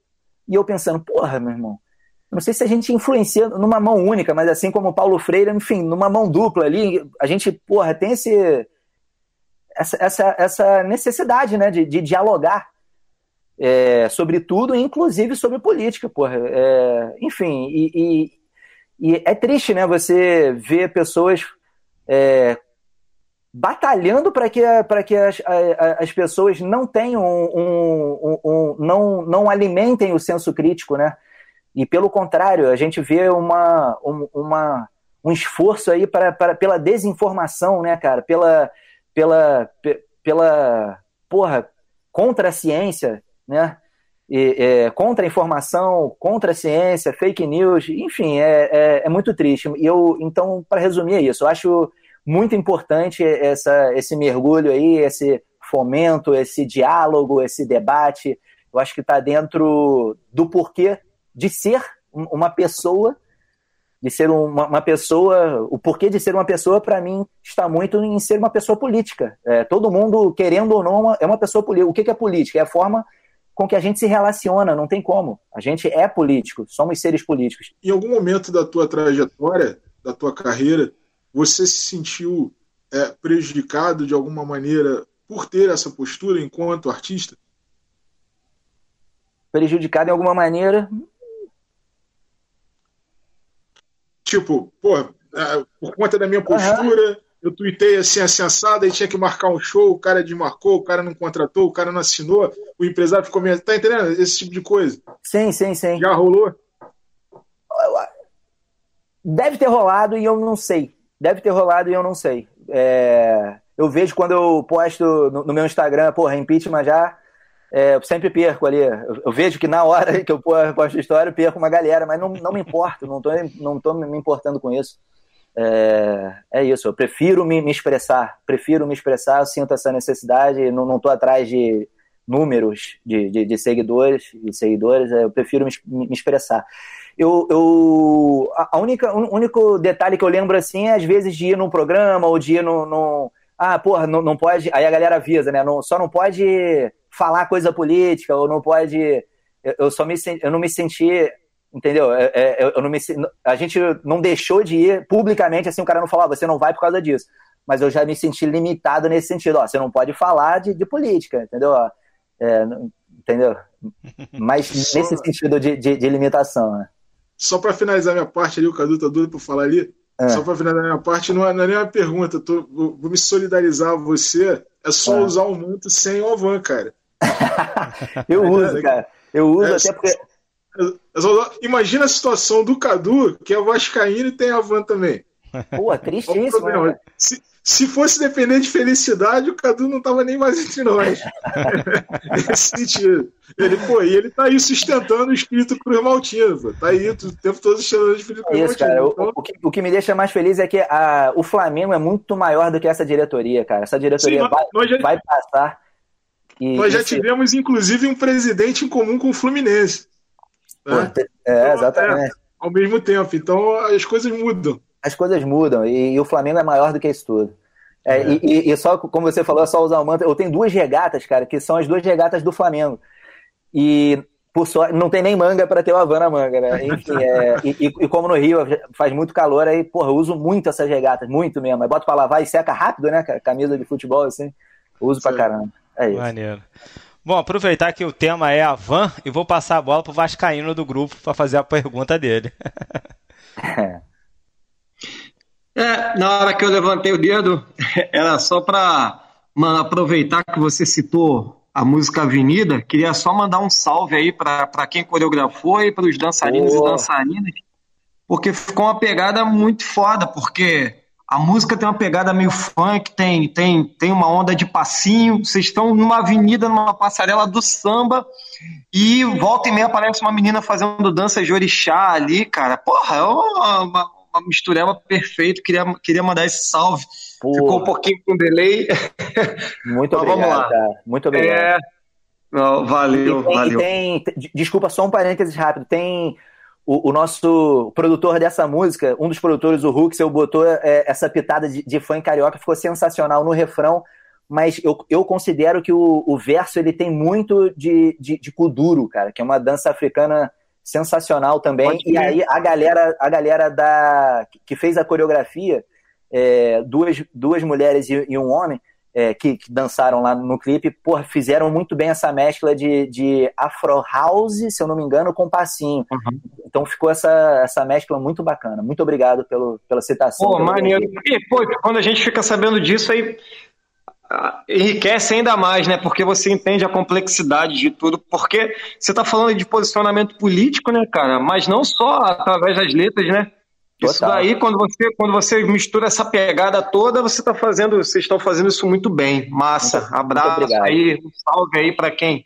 E eu pensando, porra, meu irmão, não sei se a gente influencia numa mão única, mas assim como Paulo Freire, enfim, numa mão dupla ali, a gente, porra, tem esse, essa, essa, essa necessidade, né, de, de dialogar é, sobre tudo, inclusive sobre política, porra. É, enfim, e, e, e, é triste, né, você ver pessoas é, batalhando para que, pra que as, as pessoas não tenham um, um, um, não, não alimentem o senso crítico, né? E pelo contrário, a gente vê uma, uma, um esforço aí para, para, pela desinformação, né, cara? Pela, pela, pela porra, contra a ciência, né? E, é, contra a informação, contra a ciência, fake news, enfim, é, é, é muito triste. E eu, então, para resumir isso, eu acho muito importante essa, esse mergulho aí, esse fomento, esse diálogo, esse debate. Eu acho que está dentro do porquê de ser uma pessoa, de ser uma, uma pessoa. O porquê de ser uma pessoa, para mim, está muito em ser uma pessoa política. É, todo mundo, querendo ou não, é uma pessoa política. O que é política? É a forma com que a gente se relaciona, não tem como. A gente é político, somos seres políticos. Em algum momento da tua trajetória, da tua carreira, você se sentiu é, prejudicado de alguma maneira por ter essa postura enquanto artista? Prejudicado em alguma maneira? Tipo, pô, é, por conta da minha postura, uhum. eu tuitei assim, assada, e tinha que marcar um show, o cara desmarcou, o cara não contratou, o cara não assinou, o empresário ficou meio. Tá entendendo? Esse tipo de coisa. Sim, sim, sim. Já rolou? Deve ter rolado e eu não sei. Deve ter rolado e eu não sei. É, eu vejo quando eu posto no, no meu Instagram, porra, impeachment já, é, eu sempre perco ali. Eu, eu, vejo que na hora que eu posto história, eu perco uma galera, mas não, não me importo, não tô, não tô me importando com isso. É, é isso, eu prefiro me, me, expressar, prefiro me expressar, eu sinto essa necessidade, não, não tô atrás de números de, de, de seguidores e seguidores, é, eu prefiro me, me expressar eu, eu a única, o único detalhe que eu lembro assim é às vezes de ir num programa ou de ir no, no ah, porra, não, não pode, aí a galera avisa, né? Não, só não pode falar coisa política ou não pode, eu, eu só me eu não me senti, entendeu? É, é, eu não me a gente não deixou de ir publicamente assim, o cara não falava, você não vai por causa disso. Mas eu já me senti limitado nesse sentido, ó, você não pode falar de, de política, entendeu? É, entendeu? Mas nesse sentido de, de, de limitação, né? Só para finalizar minha parte ali, o Cadu tá doido para falar ali. É. Só para finalizar minha parte, não é, não é nem uma pergunta, tô, vou, me solidarizar a você. É só é. usar o manto sem o Avan, cara. eu uso, cara. Eu uso é, até porque. É imagina a situação do Cadu, que é vascaíno e tem a van também. Pô, tristíssimo. Né? Se, Se fosse depender de felicidade, o Cadu não tava nem mais entre nós. Nesse sentido. Ele, pô, e ele tá aí sustentando o espírito Cruz Maltino, pô. Tá aí o tempo todo sustentando o espírito Cruz É isso, Maltino. cara. O, Então, o que, o que me deixa mais feliz é que a- o Flamengo é muito maior do que essa diretoria, cara. Essa diretoria Sim, vai, já- vai passar. E, nós já e se- tivemos, inclusive, um presidente em comum com o Fluminense. né? É, exatamente. Ao mesmo tempo. Então as coisas mudam. As coisas mudam e, e o Flamengo é maior do que isso tudo. É, E, e- e só, como você falou, é só usar o manto. Eu tenho duas regatas, cara, que são as duas regatas do Flamengo. E, por sorte, não tem nem manga para ter o Havana manga, né? Enfim, é, e, e- como no Rio faz muito calor, aí, porra, eu uso muito essas regatas, muito mesmo. Aí boto pra lavar e seca rápido, né, cara? Camisa de futebol, assim. Uso pra caramba. É isso. Maneiro. Bom, aproveitar que o tema é a van e vou passar a bola pro Vascaíno do grupo para fazer a pergunta dele. É, na hora que eu levantei o dedo, era só para aproveitar que você citou a música Avenida, queria só mandar um salve aí para quem coreografou e para os dançarinos e dançarinas, porque ficou uma pegada muito foda, porque a música tem uma pegada meio funk, tem, tem, tem uma onda de passinho, vocês estão numa avenida, numa passarela do samba, e volta e meia aparece uma menina fazendo dança de orixá ali, cara. Porra, é uma, uma, mistureba perfeita. Queria, queria mandar esse salve. Ficou um pouquinho com delay. Muito Mas obrigado, vamos lá. cara. Muito obrigado. É. Não, valeu, E tem- valeu. tem- desculpa, só um parênteses rápido. Tem o, o nosso produtor dessa música, um dos produtores, o Huxel, botou é, essa pitada de, de fã carioca, ficou sensacional no refrão, mas eu, eu considero que o, o verso ele tem muito de, de, de kuduro, cara, que é uma dança africana sensacional também. E aí a galera, a galera da, que fez a coreografia, é, duas, duas mulheres e, e um homem, é, que, que dançaram lá no clipe, porra, fizeram muito bem essa mescla de, de Afro House, se eu não me engano, com passinho. Então ficou essa, essa mescla muito bacana. Muito obrigado pelo, pela citação. Pô, pelo maneiro. E, pô, quando a gente fica sabendo disso aí, enriquece ainda mais, né? Porque você entende a complexidade de tudo. Porque você tá falando de posicionamento político, né, cara? Mas não só através das letras, né? Isso Total. daí, quando você, quando você mistura essa pegada toda, você tá fazendo, vocês estão fazendo isso muito bem. Massa. Abraço obrigado. aí, um salve aí para quem?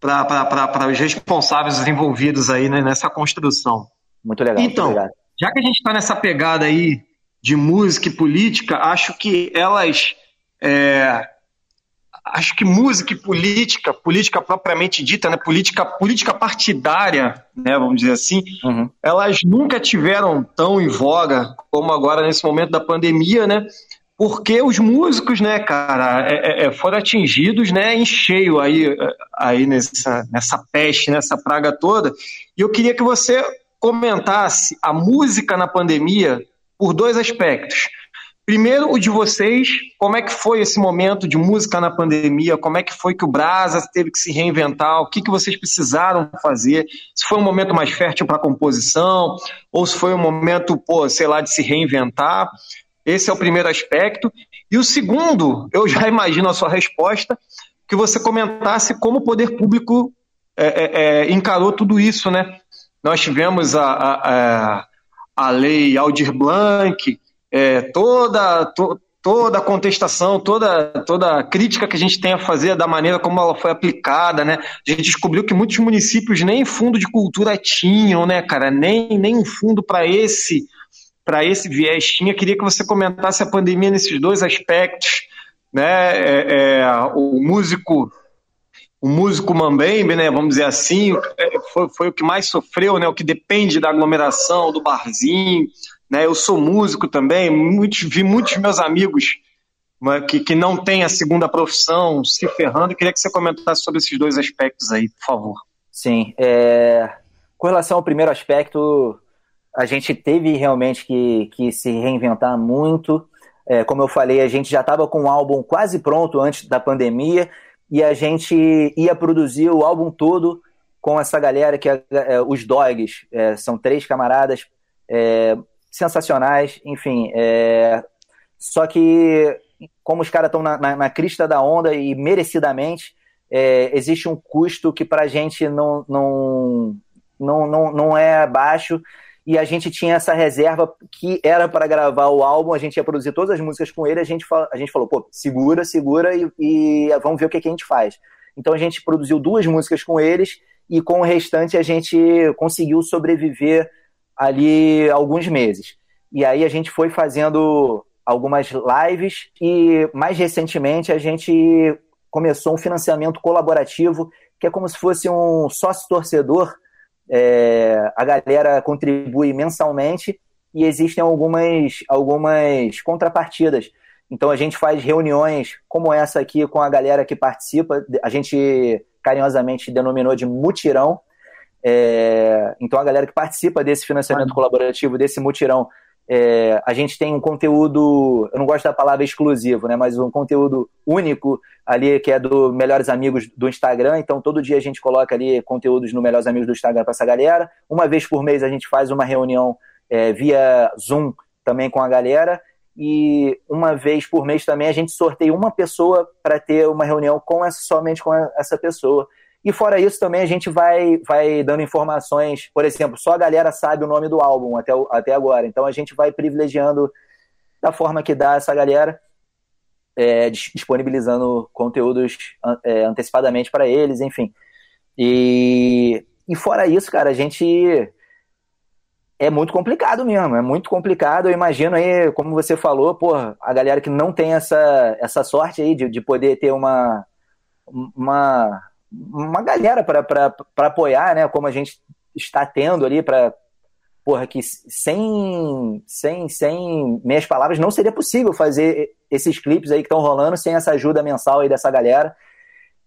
Para os responsáveis envolvidos aí né, nessa construção. Muito legal. muito Então, obrigado. já que a gente está nessa pegada aí de música e política, acho que elas. É, acho que música e política, política propriamente dita, né, política, política partidária, né, vamos dizer assim, Uhum. elas nunca tiveram tão em voga como agora nesse momento da pandemia, né? Porque os músicos, né, cara, é- é- é, foram atingidos, né, em cheio aí, aí nessa, nessa peste, nessa praga toda. E eu queria que você comentasse a música na pandemia por dois aspectos. Primeiro, o de vocês, como é que foi esse momento de música na pandemia? Como é que foi que o Brasa teve que se reinventar? O que, que vocês precisaram fazer? Se foi um momento mais fértil para composição, ou se foi um momento, pô, sei lá, de se reinventar? Esse é o primeiro aspecto. E o segundo, eu já imagino a sua resposta, que você comentasse como o poder público é, é, é, encarou tudo isso, né? Nós tivemos a, a, a, a lei Aldir Blanc, é, toda, to, toda a contestação, toda, toda a crítica que a gente tem a fazer da maneira como ela foi aplicada, né? A gente descobriu que muitos municípios nem fundo de cultura tinham, né, cara? Nem, nem um fundo para esse para esse viés tinha. Queria que você comentasse a pandemia nesses dois aspectos, né? É, é, o músico o músico Mambembe, né, vamos dizer assim, é, foi, foi o que mais sofreu, né, o que depende da aglomeração, do barzinho, né, eu sou músico também, vi muitos meus amigos né, que, que não têm a segunda profissão se ferrando, eu queria que você comentasse sobre esses dois aspectos aí, por favor. Sim. é, Com relação ao primeiro aspecto, a gente teve realmente que, que se reinventar muito. É, como eu falei, a gente já estava com o álbum quase pronto antes da pandemia e a gente ia produzir o álbum todo com essa galera que é, é, os Dogs. É, são três camaradas é, sensacionais, enfim. é, só que, como os caras estão na, na, na crista da onda e merecidamente, é, existe um custo que para a gente não, não, não, não, não é baixo e a gente tinha essa reserva que era para gravar o álbum, a gente ia produzir todas as músicas com ele, a gente, a gente falou, pô, segura, segura e, e vamos ver o que, que a gente faz. Então a gente produziu duas músicas com eles e com o restante a gente conseguiu sobreviver ali alguns meses. E aí a gente foi fazendo algumas lives e mais recentemente a gente começou um financiamento colaborativo que é como se fosse um sócio torcedor. É, a galera contribui mensalmente e existem algumas, algumas contrapartidas. Então a gente faz reuniões como essa aqui com a galera que participa. A gente carinhosamente denominou de mutirão. É, então a galera que participa desse financiamento colaborativo, desse mutirão, é, a gente tem um conteúdo, eu não gosto da palavra exclusivo, né, mas um conteúdo único ali que é do Melhores Amigos do Instagram. Então, todo dia a gente coloca ali conteúdos no Melhores Amigos do Instagram para essa galera. Uma vez por mês a gente faz uma reunião é, via Zoom também com a galera. E uma vez por mês também a gente sorteia uma pessoa para ter uma reunião com essa, somente com essa pessoa. E fora isso, também a gente vai, vai dando informações. Por exemplo, só a galera sabe o nome do álbum até, até agora. Então a gente vai privilegiando da forma que dá essa galera, é, disponibilizando conteúdos é, antecipadamente para eles, enfim. E, e fora isso, cara, a gente. É muito complicado mesmo, é muito complicado. Eu imagino aí, como você falou, pô, a galera que não tem essa, essa sorte aí de, de poder ter uma, uma uma galera para apoiar, né? Como a gente está tendo ali para porra que sem sem sem minhas palavras não seria possível fazer esses clipes aí que estão rolando sem essa ajuda mensal aí dessa galera.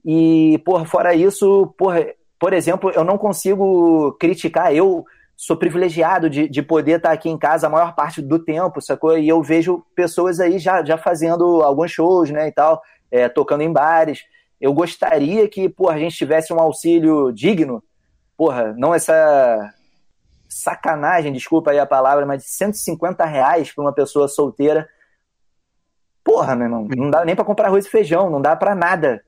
E por fora isso, por, por exemplo, eu não consigo criticar eu sou privilegiado de, de poder estar aqui em casa a maior parte do tempo, sacou? E eu vejo pessoas aí já, já fazendo alguns shows, né, e tal, é, tocando em bares. Eu gostaria que, porra, a gente tivesse um auxílio digno, porra, não essa sacanagem, desculpa aí a palavra, mas de 150 reais para uma pessoa solteira. Porra, meu irmão, não dá nem para comprar arroz e feijão, não dá para nada.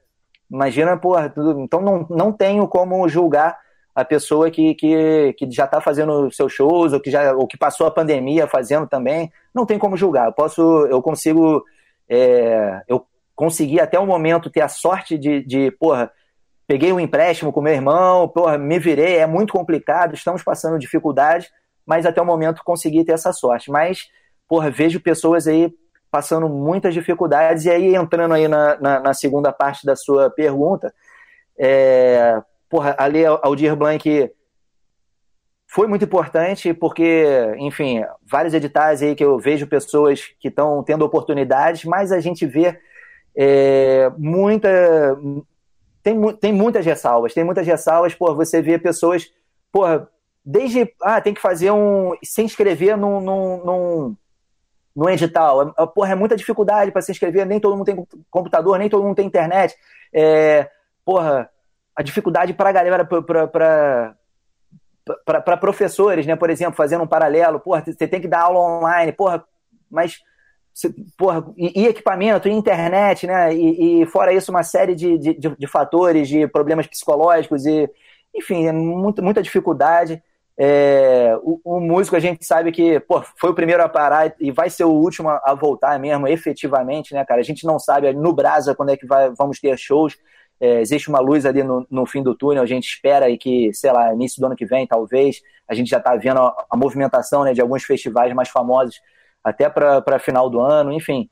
Imagina, porra, tudo, então não, não tenho como julgar a pessoa que, que, que já está fazendo seus shows, ou que, já, ou que passou a pandemia fazendo também, não tem como julgar. Eu posso, eu consigo, é, eu consegui até o momento ter a sorte de, de porra, peguei um empréstimo com meu irmão, porra, me virei, é muito complicado, estamos passando dificuldades, mas até o momento consegui ter essa sorte. Mas, porra, vejo pessoas aí passando muitas dificuldades, e aí entrando aí na, na, na segunda parte da sua pergunta, é, porra, ali Aldir Blanc foi muito importante porque, enfim, vários editais aí que eu vejo pessoas que estão tendo oportunidades, mas a gente vê é, muita. Tem, tem muitas ressalvas, tem muitas ressalvas, por você vê pessoas, porra, desde. Ah, tem que fazer um. se inscrever num, num, num, num edital. É, é, porra, é muita dificuldade para se inscrever, nem todo mundo tem computador, nem todo mundo tem internet. É, porra, a dificuldade para a galera, para professores, né? Por exemplo, fazendo um paralelo, porra, você tem que dar aula online, porra, mas porra, e, e, equipamento, e internet, né? E, e, fora isso, uma série de, de, de, fatores, de problemas psicológicos, e enfim, é muito, muita dificuldade. É, o, o, músico a gente sabe que pô, foi o primeiro a parar e vai ser o último a voltar mesmo, efetivamente, né, cara? A gente não sabe no Brasa quando é que vai, vamos ter shows. É, existe uma luz ali no, no, fim do túnel, a gente espera aí que, sei lá, início do ano que vem, talvez, a gente já está vendo a, a movimentação né, de alguns festivais mais famosos até para final do ano, enfim.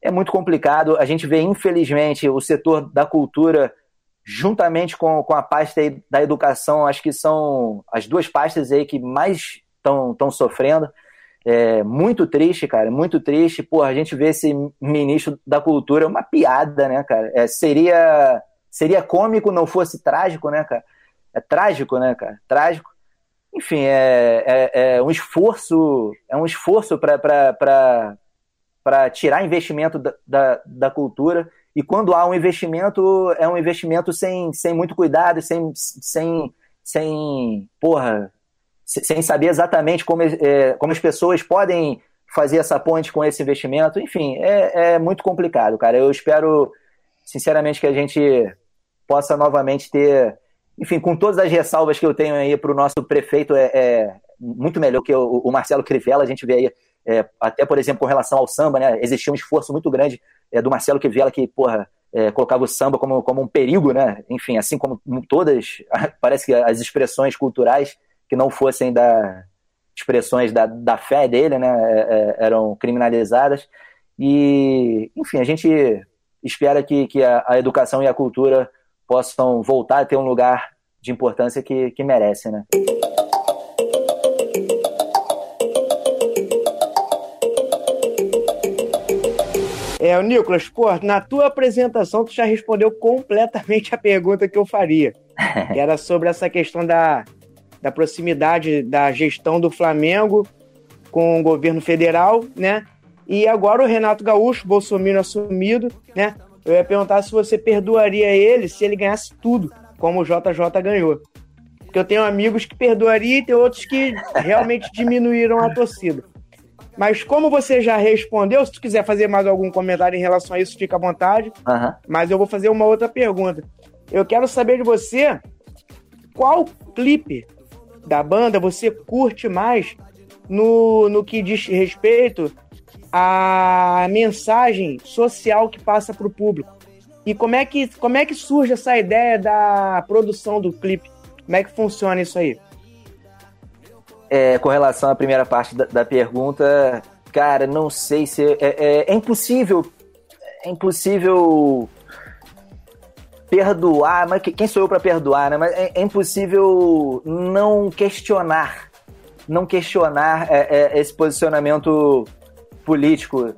É muito complicado. A gente vê, infelizmente, o setor da cultura, juntamente com, com a pasta da educação, acho que são as duas pastas aí que mais estão sofrendo. É muito triste, cara, muito triste. Pô, a gente vê esse ministro da cultura, uma piada, né, cara? É, seria, seria cômico não fosse trágico, né, cara? É trágico, né, cara? Trágico enfim, é, é, é um esforço, é um esforço para tirar investimento da, da, da, cultura. E quando há um investimento, é um investimento sem, sem muito cuidado, sem, sem, sem, porra, sem saber exatamente como, é, como as pessoas podem fazer essa ponte com esse investimento. Enfim, é, é muito complicado, cara. Eu espero, sinceramente, que a gente possa novamente ter enfim, com todas as ressalvas que eu tenho aí para o nosso prefeito, é, é, muito melhor que o, o Marcelo Crivella. A gente vê aí, é, até por exemplo, com relação ao samba, né? Existia um esforço muito grande é, do Marcelo Crivella que, porra, é, colocava o samba como, como um perigo, né? Enfim, assim como todas, parece que as expressões culturais que não fossem da expressões da, da fé dele, né? É, é, eram criminalizadas. E, enfim, a gente espera que, que a, a educação e a cultura possam voltar a ter um lugar de importância que, que merece, né? É, o Nicolas, pô, na tua apresentação tu já respondeu completamente a pergunta que eu faria. que era sobre essa questão da, da proximidade da gestão do Flamengo com o governo federal, né? E agora o Renato Gaúcho, Bolsonaro assumido, né? Eu ia perguntar se você perdoaria ele se ele ganhasse tudo, como o JJ ganhou. Porque eu tenho amigos que perdoaria e tem outros que realmente diminuíram a torcida. Mas como você já respondeu, se tu quiser fazer mais algum comentário em relação a isso, fica à vontade. Uhum. Mas eu vou fazer uma outra pergunta. Eu quero saber de você qual clipe da banda você curte mais no, no que diz respeito à mensagem social que passa para o público. E como é, que, como é que surge essa ideia da produção do clipe? Como é que funciona isso aí? É, com relação à primeira parte da, da pergunta, cara, não sei se. É, é, é, impossível. É impossível perdoar, mas quem sou eu para perdoar, né? Mas é, é, impossível não questionar, não questionar é, é, esse posicionamento político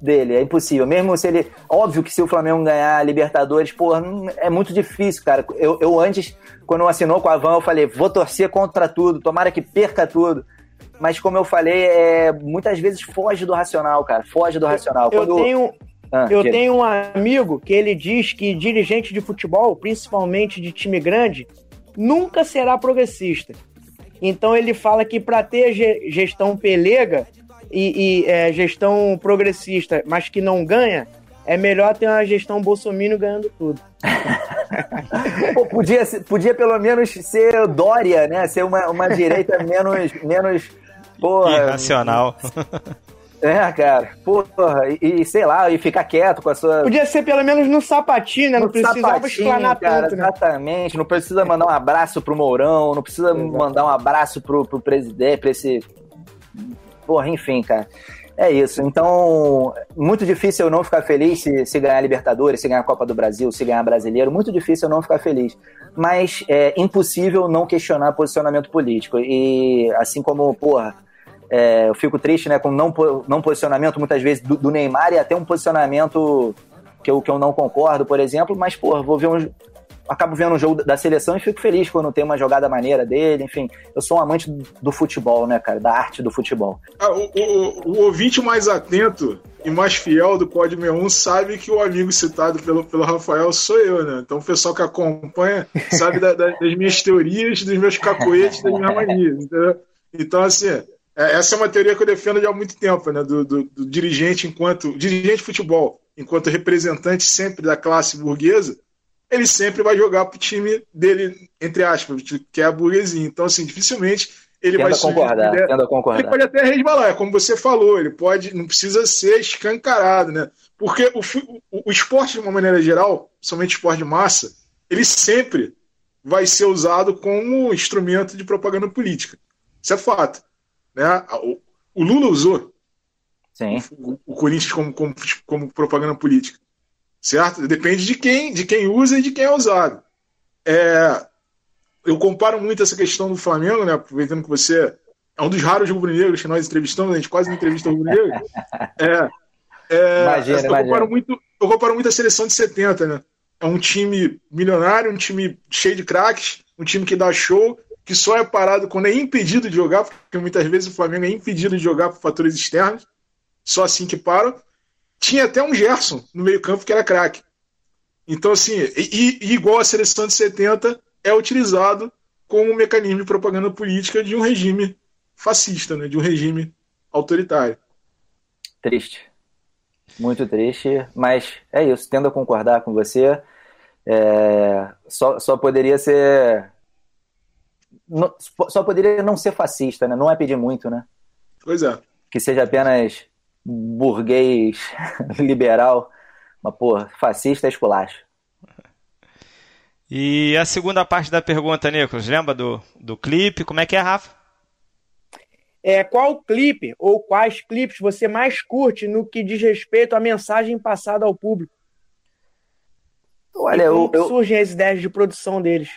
dele. É impossível. Mesmo se ele. Óbvio que se o Flamengo ganhar a Libertadores, pô, é muito difícil, cara. Eu, eu antes, quando assinou com a Van, eu falei, vou torcer contra tudo, tomara que perca tudo. Mas como eu falei, é, muitas vezes foge do racional, cara. Foge do racional. Eu, quando... tenho. Ah, eu tenho um amigo que ele diz que dirigente de futebol, principalmente de time grande, nunca será progressista. Então ele fala que para ter gestão pelega, e, e é, gestão progressista, mas que não ganha, é melhor ter uma gestão Bolsonaro ganhando tudo. Pô, podia, podia pelo menos ser Dória, né? Ser uma, uma direita menos. menos porra. Irracional. É, cara. Porra, e, e, sei lá, e ficar quieto com a sua. Podia ser pelo menos no sapatinho, né? Não precisava explanar cara, tanto, né? Exatamente. Não precisa mandar um abraço pro Mourão, não precisa Exato. mandar um abraço pro, pro presidente, pra esse Porra, enfim, cara. É isso. Então, muito difícil eu não ficar feliz se, se ganhar Libertadores, se ganhar a Copa do Brasil, se ganhar Brasileiro. Muito difícil eu não ficar feliz. Mas é impossível não questionar posicionamento político. E assim como, porra, é, eu fico triste né, com não, não posicionamento muitas vezes do, do, Neymar e até um posicionamento que eu, que eu não concordo, por exemplo. Mas, porra, vou ver um, acabo vendo um jogo da seleção e fico feliz quando tem uma jogada maneira dele. Enfim, eu sou um amante do futebol, né, cara? Da arte do futebol. Ah, o, o, o, ouvinte mais atento e mais fiel do Código 61 sabe que o amigo citado pelo, pelo Rafael sou eu, né? Então o pessoal que acompanha sabe da, da, das minhas teorias, dos meus cacoetes, das minhas manias, entendeu? Então, assim, é, essa é uma teoria que eu defendo já há muito tempo, né? Do, do, do dirigente enquanto. Dirigente de futebol, enquanto representante sempre da classe burguesa, ele sempre vai jogar pro time dele, entre aspas, que é a burguesia. Então, assim, dificilmente ele tendo vai concordar, subir. Tendo concordar. Ele pode até resbalar, é como você falou, ele pode, não precisa ser escancarado, né? Porque o, o, o esporte, de uma maneira geral, somente esporte de massa, ele sempre vai ser usado como instrumento de propaganda política. Isso é fato. Né? O, o Lula usou o, o, Corinthians como, como, como propaganda política certo? Depende de quem, de quem usa e de quem é usado. É, eu comparo muito essa questão do Flamengo, né? Aproveitando que você é um dos raros rubro-negros que nós entrevistamos, a gente quase não entrevista rubro-negro. É, é, imagina, eu, imagina. Comparo muito, eu comparo muito a seleção de 70, né? É um time milionário, um time cheio de craques, um time que dá show, que só é parado quando é impedido de jogar, porque muitas vezes o Flamengo é impedido de jogar por fatores externos, só assim que para tinha até um Gerson no meio-campo que era craque. Então, assim, e, e, igual a seleção de 70, é utilizado como um mecanismo de propaganda política de um regime fascista, né, de um regime autoritário. Triste. Muito triste, mas é isso, tendo a concordar com você. É, só, só poderia ser não- só poderia não ser fascista, né? Não é pedir muito, né? Pois é. Que seja apenas burguês liberal. Mas, pô, fascista é esculacho. E a segunda parte da pergunta, Nicolas, lembra do, do clipe? Como é que é, Rafa? É, qual clipe ou quais clipes você mais curte no que diz respeito à mensagem passada ao público? Olha, E como eu, que eu- surgem as ideias de produção deles?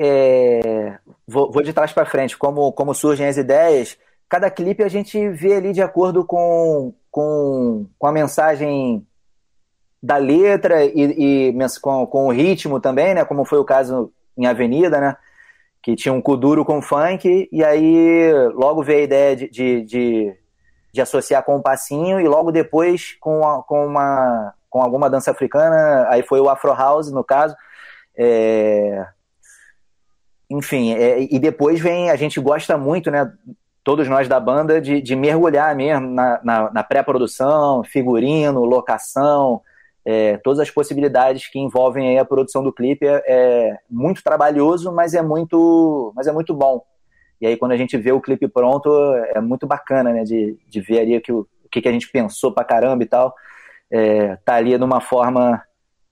é, vou, vou de trás para frente, como, como surgem as ideias. Cada clipe a gente vê ali de acordo com, com, com a mensagem da letra e, e com, com o ritmo também, né? Como foi o caso em Avenida, né? Que tinha um kuduro com funk, e aí logo veio a ideia de, de, de, de associar com o passinho, e logo depois com, a- com, uma, com alguma dança africana, aí foi o Afro House, no caso. É, enfim, é, e depois vem, a gente gosta muito, né? Todos nós da banda, de, de mergulhar mesmo na, na, na pré-produção, figurino, locação, é, todas as possibilidades que envolvem a produção do clipe. É, é muito trabalhoso, mas é muito, mas é muito bom. E aí, quando a gente vê o clipe pronto, é muito bacana, né? De, de ver ali que o, o que, que a gente pensou pra caramba e tal. É, tá ali numa forma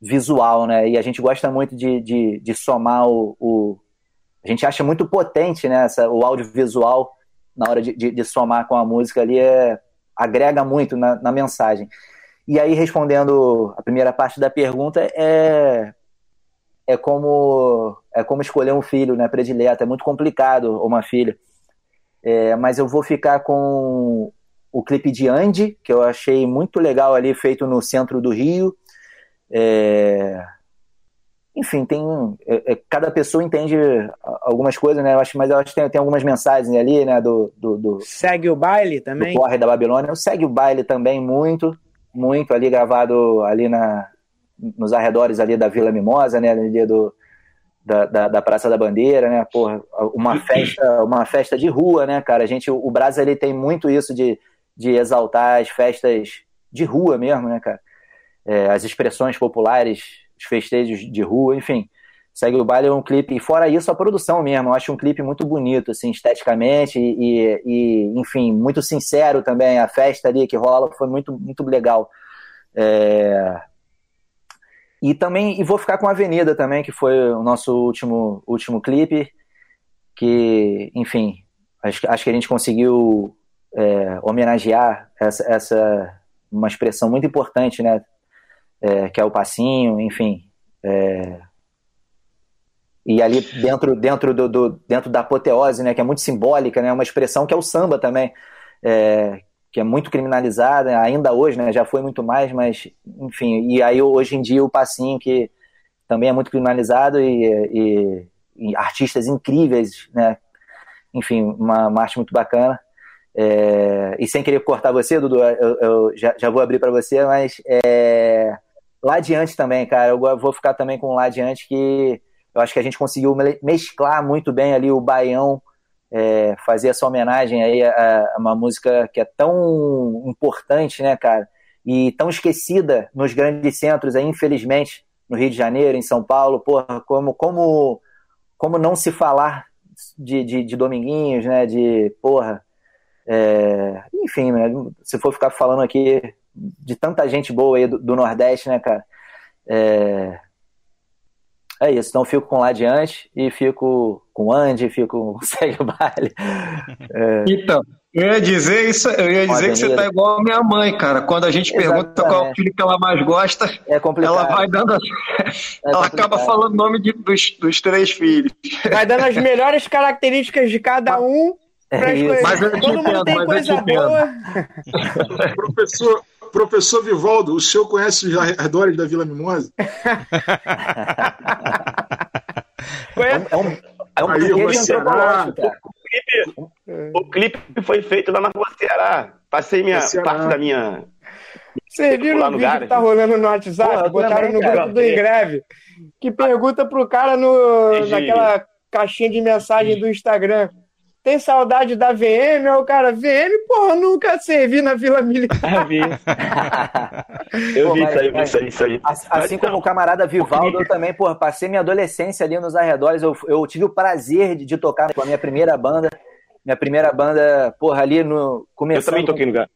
visual, né? E a gente gosta muito de, de, de somar o, o, a gente acha muito potente né, essa, o audiovisual na hora de, de, de somar com a música ali, é, agrega muito na, na mensagem. E aí, respondendo a primeira parte da pergunta, é, é, como, é como escolher um filho né, predileto. É muito complicado, uma filha. É, mas eu vou ficar com o clipe de Andy, que eu achei muito legal ali, feito no centro do Rio. É, enfim, tem é, é, cada pessoa entende algumas coisas, né? Eu acho, mas eu acho que tem, tem algumas mensagens ali, né? Do, do, do segue o baile também. Do corre da Babilônia. Eu segue o baile também muito, muito ali gravado ali na nos arredores ali da Vila Mimosa, né? Ali do da, da, da, Praça da Bandeira, né? Porra, uma festa, uma festa de rua, né, cara? A gente, o Brasil ele tem muito isso de, de exaltar as festas de rua mesmo, né, cara? É, as expressões populares os festejos de rua, enfim. Segue o baile é um clipe, e fora isso, a produção mesmo, eu acho um clipe muito bonito, assim, esteticamente, e, e, enfim, muito sincero também, a festa ali que rola foi muito, muito legal. É... E também, e vou ficar com a Avenida também, que foi o nosso último, último clipe, que, enfim, acho, acho que a gente conseguiu é, homenagear essa, essa, uma expressão muito importante, né, é, que é o passinho, enfim. É... E ali dentro, dentro, do, do, dentro da apoteose, né, que é muito simbólica, né, uma expressão que é o samba também, é, que é muito criminalizada, ainda hoje, né, já foi muito mais, mas, enfim, e aí hoje em dia o passinho, que também é muito criminalizado, e, e, e artistas incríveis, né, enfim, uma, uma arte muito bacana. É, e sem querer cortar você, Dudu, eu, eu já, já, vou abrir para você, mas é, lá adiante também, cara, eu vou ficar também com lá adiante que eu acho que a gente conseguiu mesclar muito bem ali o baião, é, fazer essa homenagem aí a, a, uma música que é tão importante, né, cara, e tão esquecida nos grandes centros aí, infelizmente, no Rio de Janeiro, em São Paulo, porra, como, como, como não se falar de, de, de Dominguinhos, né, de, porra, é, enfim, né, se for ficar falando aqui de tanta gente boa aí do, do Nordeste, né, cara? É, é isso, então fico com lá adiante e fico com o Andy, fico com o Segue o Baile. É... Então, eu ia dizer isso, eu ia dizer que você tá igual a minha mãe, cara. Quando a gente Exatamente. pergunta qual é o filho que ela mais gosta, é ela vai dando. É ela acaba falando o nome de, dos, dos três filhos. Vai dando as melhores características de cada um. É mas eu Todo mundo tem coisa boa. professor, professor Vivaldo, o senhor conhece os arredores da Vila Mimosa? é um, é um Aí, o, clipe, o clipe foi feito lá na rua Ceará. Passei minha parte da minha. Você viu o vídeo que tá rolando no WhatsApp? Porra, botaram no grupo do Engreve. Que pergunta pro cara no, naquela caixinha de mensagem do Instagram. Tem saudade da VM? Aí o cara, VM, porra, nunca servi na Vila Militar. vi. Eu Pô, vi mas- isso aí, vi mas- isso aí, isso aí. Assim, assim como o camarada Vivaldo, eu também, porra, passei minha adolescência ali nos arredores. Eu, eu tive o prazer de, de tocar com a minha primeira banda. Minha primeira banda, porra, ali no. Eu Começando, também toquei no lugar.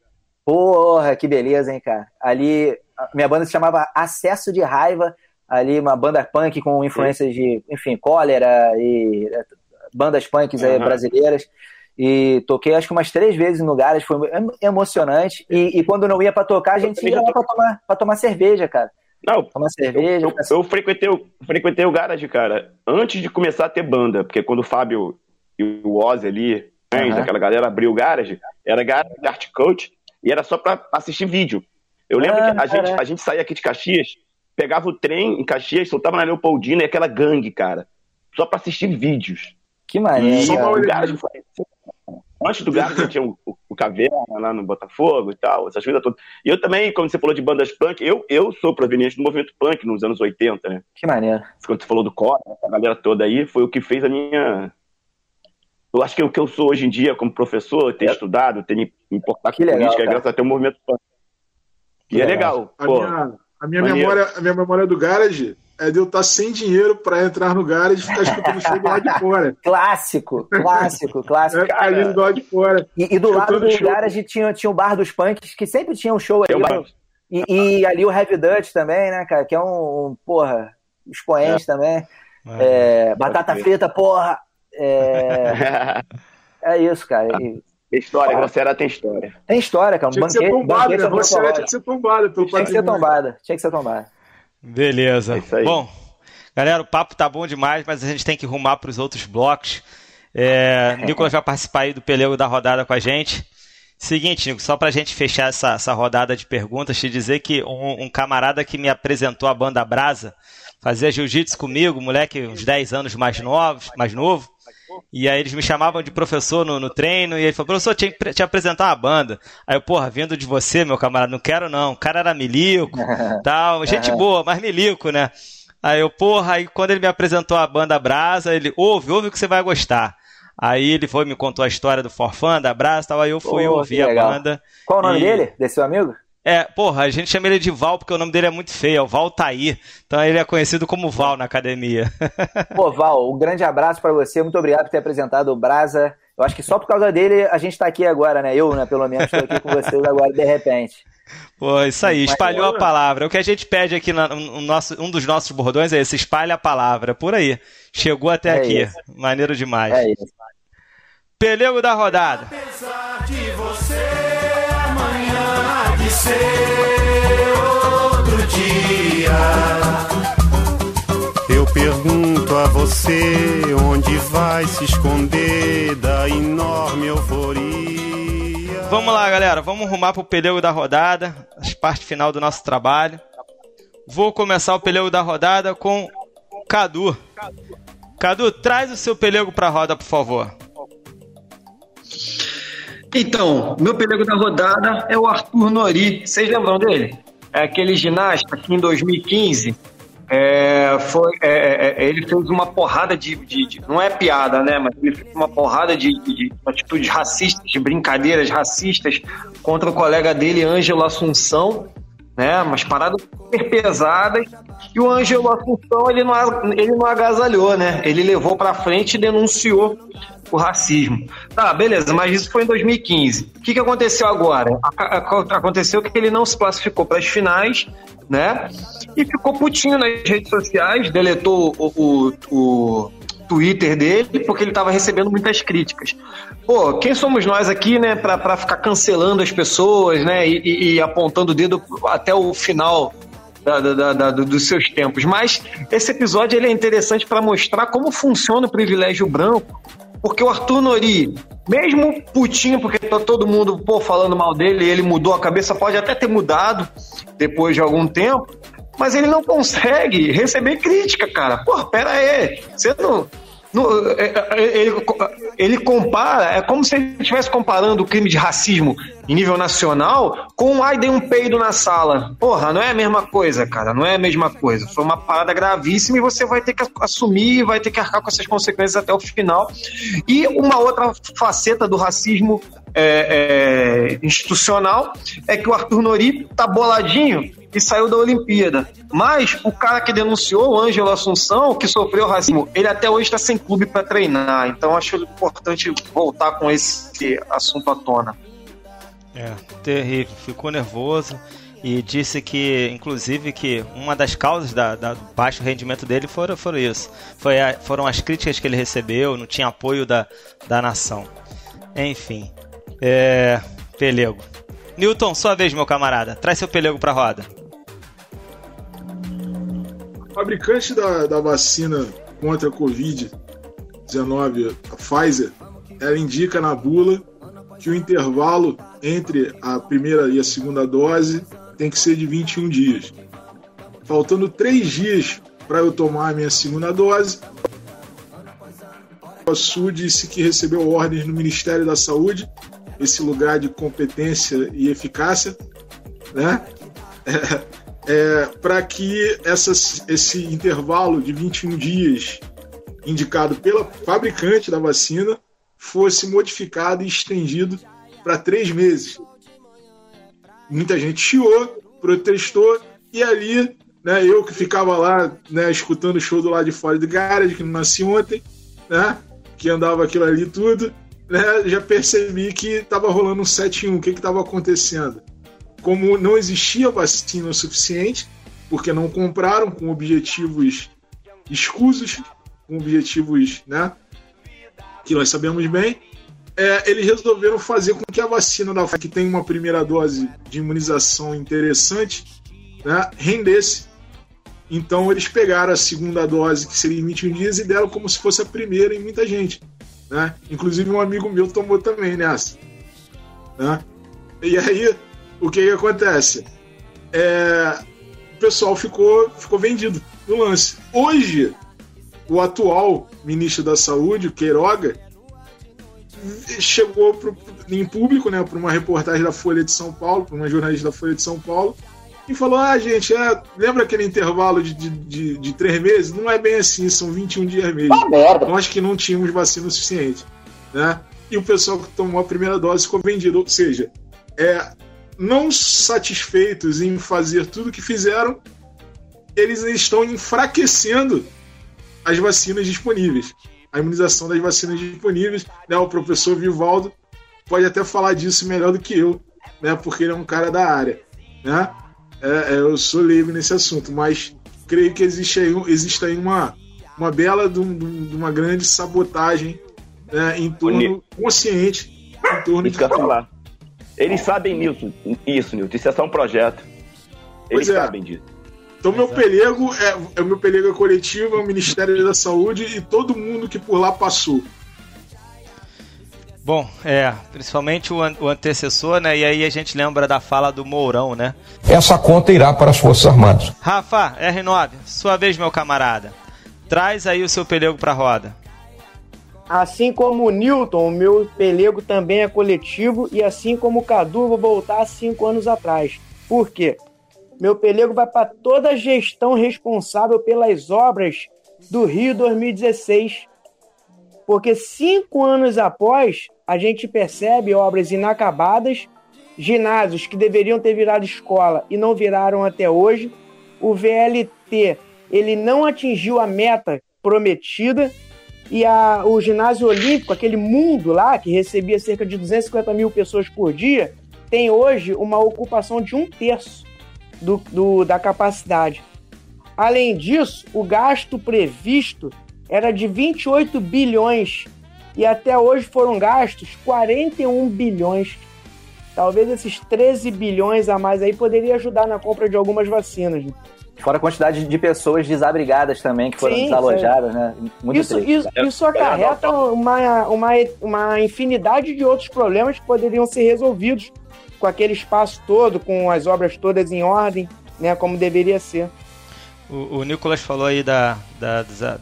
Porra, que beleza, hein, cara. Ali, a minha banda se chamava Acesso de Raiva. Ali, uma banda punk com influências de, enfim, cólera e bandas punks aí brasileiras. E toquei acho que umas três vezes em lugares, foi em- emocionante. E, e quando não ia pra tocar, a gente ia lá pra tomar, pra tomar cerveja, cara. Não, Tomar cerveja. eu, eu frequentei, o- frequentei o Garage, cara, antes de começar a ter banda, porque quando o Fábio e o Ozzy ali, Aham. aquela galera abriu o Garage, era Garage Art Coach e era só pra assistir vídeo. Eu lembro Ah, que a gente, a gente saía aqui de Caxias, pegava o trem em Caxias, soltava na Leopoldina e aquela gangue, cara, só pra assistir vídeos. Que maneiro. E o Garage foi... Antes do Garage tinha o, o, o Caverna lá no Botafogo e tal, essas coisas todas. E eu também, como você falou de bandas punk, eu, eu sou proveniente do movimento punk nos anos 80, né? Que maneiro. quando você falou do core, a galera toda aí, foi o que fez a minha. Eu acho que o que eu sou hoje em dia como professor, ter estudado, ter me importado Que com legal, política, é graças a ter um movimento punk. E Que é legal. legal, A pô. minha, a minha maneiro. memória, a minha memória do Garage é de eu estar sem dinheiro pra entrar no Garage e ficar escutando o show do lado de fora. Clássico, clássico, clássico. É, ficar ali do lado de fora. E, e do lado do show. garage tinha, tinha o bar dos punks, que sempre tinha um show ali. um bar- E, e ali o Heavy Dutch também, né, cara? Que é um, um, porra, expoente também. É, batata crer. frita, porra. É, é isso, cara. E Tem história, a Grosseira tem história. tem história, cara. Um Tinha que ser banquete, tombado, banquete né? Você tinha que ser tombado pelo Tinha que ser tombada. Tinha que ser tombada. Beleza. É. Bom, galera, o papo tá bom demais, mas a gente tem que rumar para os outros blocos. É, Nicolas vai participar aí do pelego da rodada com a gente. Seguinte, Nico, só pra gente fechar essa, essa rodada de perguntas, te dizer que um, um camarada que me apresentou a banda Brasa fazia jiu-jitsu comigo, moleque uns 10 anos mais novos, mais novo. E aí eles me chamavam de professor no, no treino, e ele falou, professor, tinha que te apresentar uma banda. Aí eu, porra, vindo de você, meu camarada, não quero não. O cara era milico, tal, gente boa, mas milico, né? Aí eu, porra, aí quando ele me apresentou a banda Brasa, ele, ouve, ouve que você vai gostar. Aí ele foi, me contou a história do Forfã, da Brasa e tal, aí eu fui Pô, ouvir a banda. Qual o nome E- dele? Desse seu amigo? É, porra, a gente chama ele de Val porque o nome dele é muito feio, é o Valtair. Então ele é conhecido como Val na academia. Pô, Val, um grande abraço pra você. Muito obrigado por ter apresentado o Brasa. Eu acho que só por causa dele a gente tá aqui agora, né? Eu, né, pelo menos, tô aqui com vocês agora, de repente. Pô, isso aí, espalhou a palavra. O que a gente pede aqui, na, no nosso, um dos nossos bordões é esse, espalha a palavra. Por aí. Chegou até É aqui. isso. Maneiro demais. É isso. Pelego da rodada. de ser outro dia. Eu pergunto a você onde vai se esconder da enorme euforia. Vamos lá, galera. Vamos rumar pro pelego da rodada. A parte final do nosso trabalho. Vou começar o pelego da rodada com Cadu. Cadu, traz o seu pelego pra roda, por favor. Então, meu pelego da rodada é o Arthur Nori. Vocês lembram dele? É aquele ginasta que em 2015 é, foi, é, é, ele fez uma porrada de, de- de- Não é piada, né? Mas ele fez uma porrada de- de atitudes racistas, de brincadeiras racistas contra o colega dele, Ângelo Assunção. Né, umas paradas super pesadas e o Ângelo Assunção ele não, ele não agasalhou, né? Ele levou pra frente e denunciou o racismo. Tá, beleza, mas isso foi em 2015. O que, que aconteceu agora? Aconteceu que ele não se classificou para as finais, né? E ficou putinho nas redes sociais, deletou o, o, o Twitter dele porque ele estava recebendo muitas críticas. Pô, quem somos nós aqui, né, pra ficar cancelando as pessoas, né, e, e- apontando o dedo até o final da- da- da- dos seus tempos. Mas esse episódio ele é interessante para mostrar como funciona o privilégio branco, porque o Arthur Nori, mesmo putinho, porque tá todo mundo pô, falando mal dele, ele mudou a cabeça, pode até ter mudado depois de algum tempo, mas ele não consegue receber crítica, cara. Pô, pera aí, você não. não- é, é, ele, ele compara, é como se ele estivesse comparando o crime de racismo em nível nacional com ai, dei um peido na sala. Porra, não é a mesma coisa, cara, não é a mesma coisa. Foi uma parada gravíssima e você vai ter que assumir, vai ter que arcar com essas consequências até o final. E uma outra faceta do racismo é, é, institucional é que o Arthur Nori tá boladinho e saiu da Olimpíada. Mas o cara que denunciou, o Ângelo Assunção, que sofreu racismo, ele até hoje está sem clube para treinar. Então acho importante voltar com esse assunto à tona. É, terrível. Ficou nervoso e disse que, inclusive, que uma das causas da, da do baixo rendimento dele foram, foram isso. Foi a, foram as críticas que ele recebeu, não tinha apoio da, da nação. Enfim. É. Pelego. Newton, sua vez, meu camarada. Traz seu pelego pra roda. O fabricante da, da vacina contra a Covid-19, a Pfizer, ela indica na bula que o intervalo entre a primeira e a segunda dose tem que ser de 21 dias. Faltando três dias para eu tomar a minha segunda dose, a Sul disse que recebeu ordens no Ministério da Saúde, esse lugar de competência e eficácia, né? É, é, para que essas, esse intervalo de 21 dias indicado pela fabricante da vacina fosse modificado e estendido para três meses. Muita gente chiou, protestou, e ali, né, eu que ficava lá, né, escutando o show do lado de fora do garage, que não nasci ontem, né, que andava aquilo ali tudo, né, já percebi que estava rolando um 7 em 1. O que estava acontecendo? Como não existia vacina o suficiente, porque não compraram com objetivos escusos, com objetivos né, que nós sabemos bem, é, eles resolveram fazer com que a vacina da que tem uma primeira dose de imunização interessante né, rendesse. Então eles pegaram a segunda dose, que seria em 21 dias, e deram como se fosse a primeira em muita gente. Né? Inclusive um amigo meu tomou também nessa. Né? E aí, o que, que acontece? É, o pessoal ficou, ficou vendido no lance. Hoje, o atual ministro da Saúde, o Queiroga, chegou pro, em público, né, para uma reportagem da Folha de São Paulo, para uma jornalista da Folha de São Paulo, e falou: Ah, gente, é, lembra aquele intervalo de, de, de, de, três meses? Não é bem assim, são 21 dias mesmo. Ah, merda. Nós que não tínhamos vacina suficiente. Né? E o pessoal que tomou a primeira dose ficou vendido. Ou seja, é, não satisfeitos em fazer tudo que fizeram, eles estão enfraquecendo as vacinas disponíveis. A imunização das vacinas disponíveis. Né? O professor Vivaldo pode até falar disso melhor do que eu, né? porque ele é um cara da área. Né? É, é, eu sou leigo nesse assunto, mas creio que existe aí, existe aí uma, uma bela de, um, de uma grande sabotagem né, em torno consciente em torno isso de falar. Eles sabem nisso, isso, Nilton. Isso é só um projeto. Eles é. sabem disso. Então, meu pelego é, é meu pelego é coletivo, é o Ministério da Saúde e todo mundo que por lá passou. Bom, é, principalmente o, an o, antecessor, né? E aí a gente lembra da fala do Mourão, né? Essa conta irá para as Forças Armadas. Rafa, R9, sua vez, meu camarada. Traz aí o seu pelego para a roda. Assim como o Newton, o meu pelego também é coletivo e assim como o Cadu, vou voltar cinco anos atrás. Por quê? Meu pelego vai para toda a gestão responsável pelas obras do Rio 2016 porque cinco anos após, a gente percebe obras inacabadas, ginásios que deveriam ter virado escola e não viraram até hoje. O VLT ele não atingiu a meta prometida e a, o ginásio olímpico, aquele mundo lá que recebia cerca de 250 mil pessoas por dia, tem hoje uma ocupação de um terço do, do, da capacidade. Além disso, o gasto previsto era de 28 bilhões e até hoje foram gastos 41 bilhões. Talvez esses 13 bilhões a mais aí poderia ajudar na compra de algumas vacinas. Né? Fora a quantidade de pessoas desabrigadas também que foram sim, desalojadas, sim. né? Muito isso, isso, isso, acarreta uma, uma, uma infinidade de outros problemas que poderiam ser resolvidos com aquele espaço todo, com as obras todas em ordem, né? Como deveria ser. O, o Nicolas falou aí da, da, da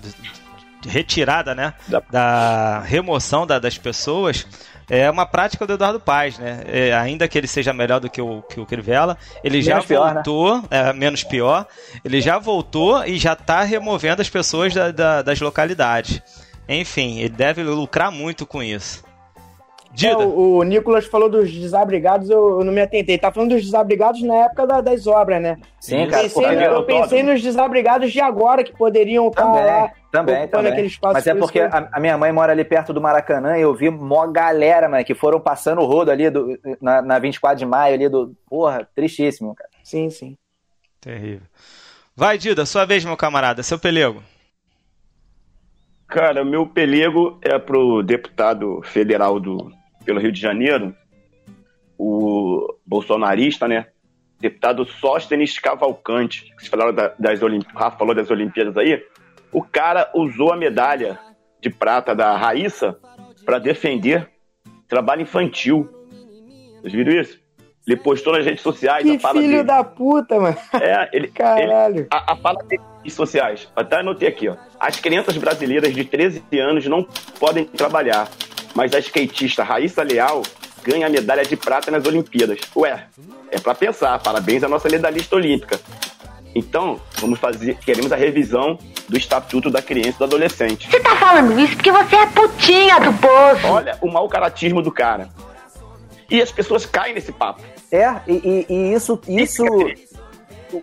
retirada, né, da remoção da- das pessoas, é uma prática do Eduardo Paz, né? É, ainda que ele seja melhor do que o, que o Crivella, ele já Menos pior, né? voltou, é, menos pior, ele já voltou e já está removendo as pessoas da- da- das localidades. Enfim, ele deve lucrar muito com isso. É, o, o Nicolas falou dos desabrigados, eu, eu não me atentei. Tá falando dos desabrigados na época da- das obras, né? Sim, eu cara, pensei, porque- eu pensei nos desabrigados de agora, que poderiam estar Também, lá também, ocupando também. aquele espaço. Mas é porque que eu- a, a minha mãe mora ali perto do Maracanã e eu vi mó galera, mano, que foram passando o rodo ali do, na, na 24 de maio ali do. Porra, tristíssimo, cara. Sim, sim. Terrível. Vai, Dida, sua vez, meu camarada, seu pelego. Cara, meu pelego é pro deputado federal do, pelo Rio de Janeiro, o bolsonarista, né? Deputado Sóstenes Cavalcante. que falaram da- das Olimpíadas, o Rafa falou das Olimpíadas aí. O cara usou a medalha de prata da Raíssa para defender trabalho infantil. Vocês viram isso? Ele postou nas redes sociais Que a fala filho dele. da puta, mano. É, ele. Caralho. ele- a, a fala dele nas redes sociais. Até anotei aqui, ó. As crianças brasileiras de 13 anos não podem trabalhar, mas a skatista Raíssa Leal ganha a medalha de prata nas Olimpíadas. Ué, é pra pensar. Parabéns à nossa medalhista olímpica. Então, vamos fazer. Queremos a revisão do Estatuto da Criança e do Adolescente. Você tá falando isso porque você é putinha do poço. Olha o mau caratismo do cara. E as pessoas caem nesse papo. É, e, e- e isso. isso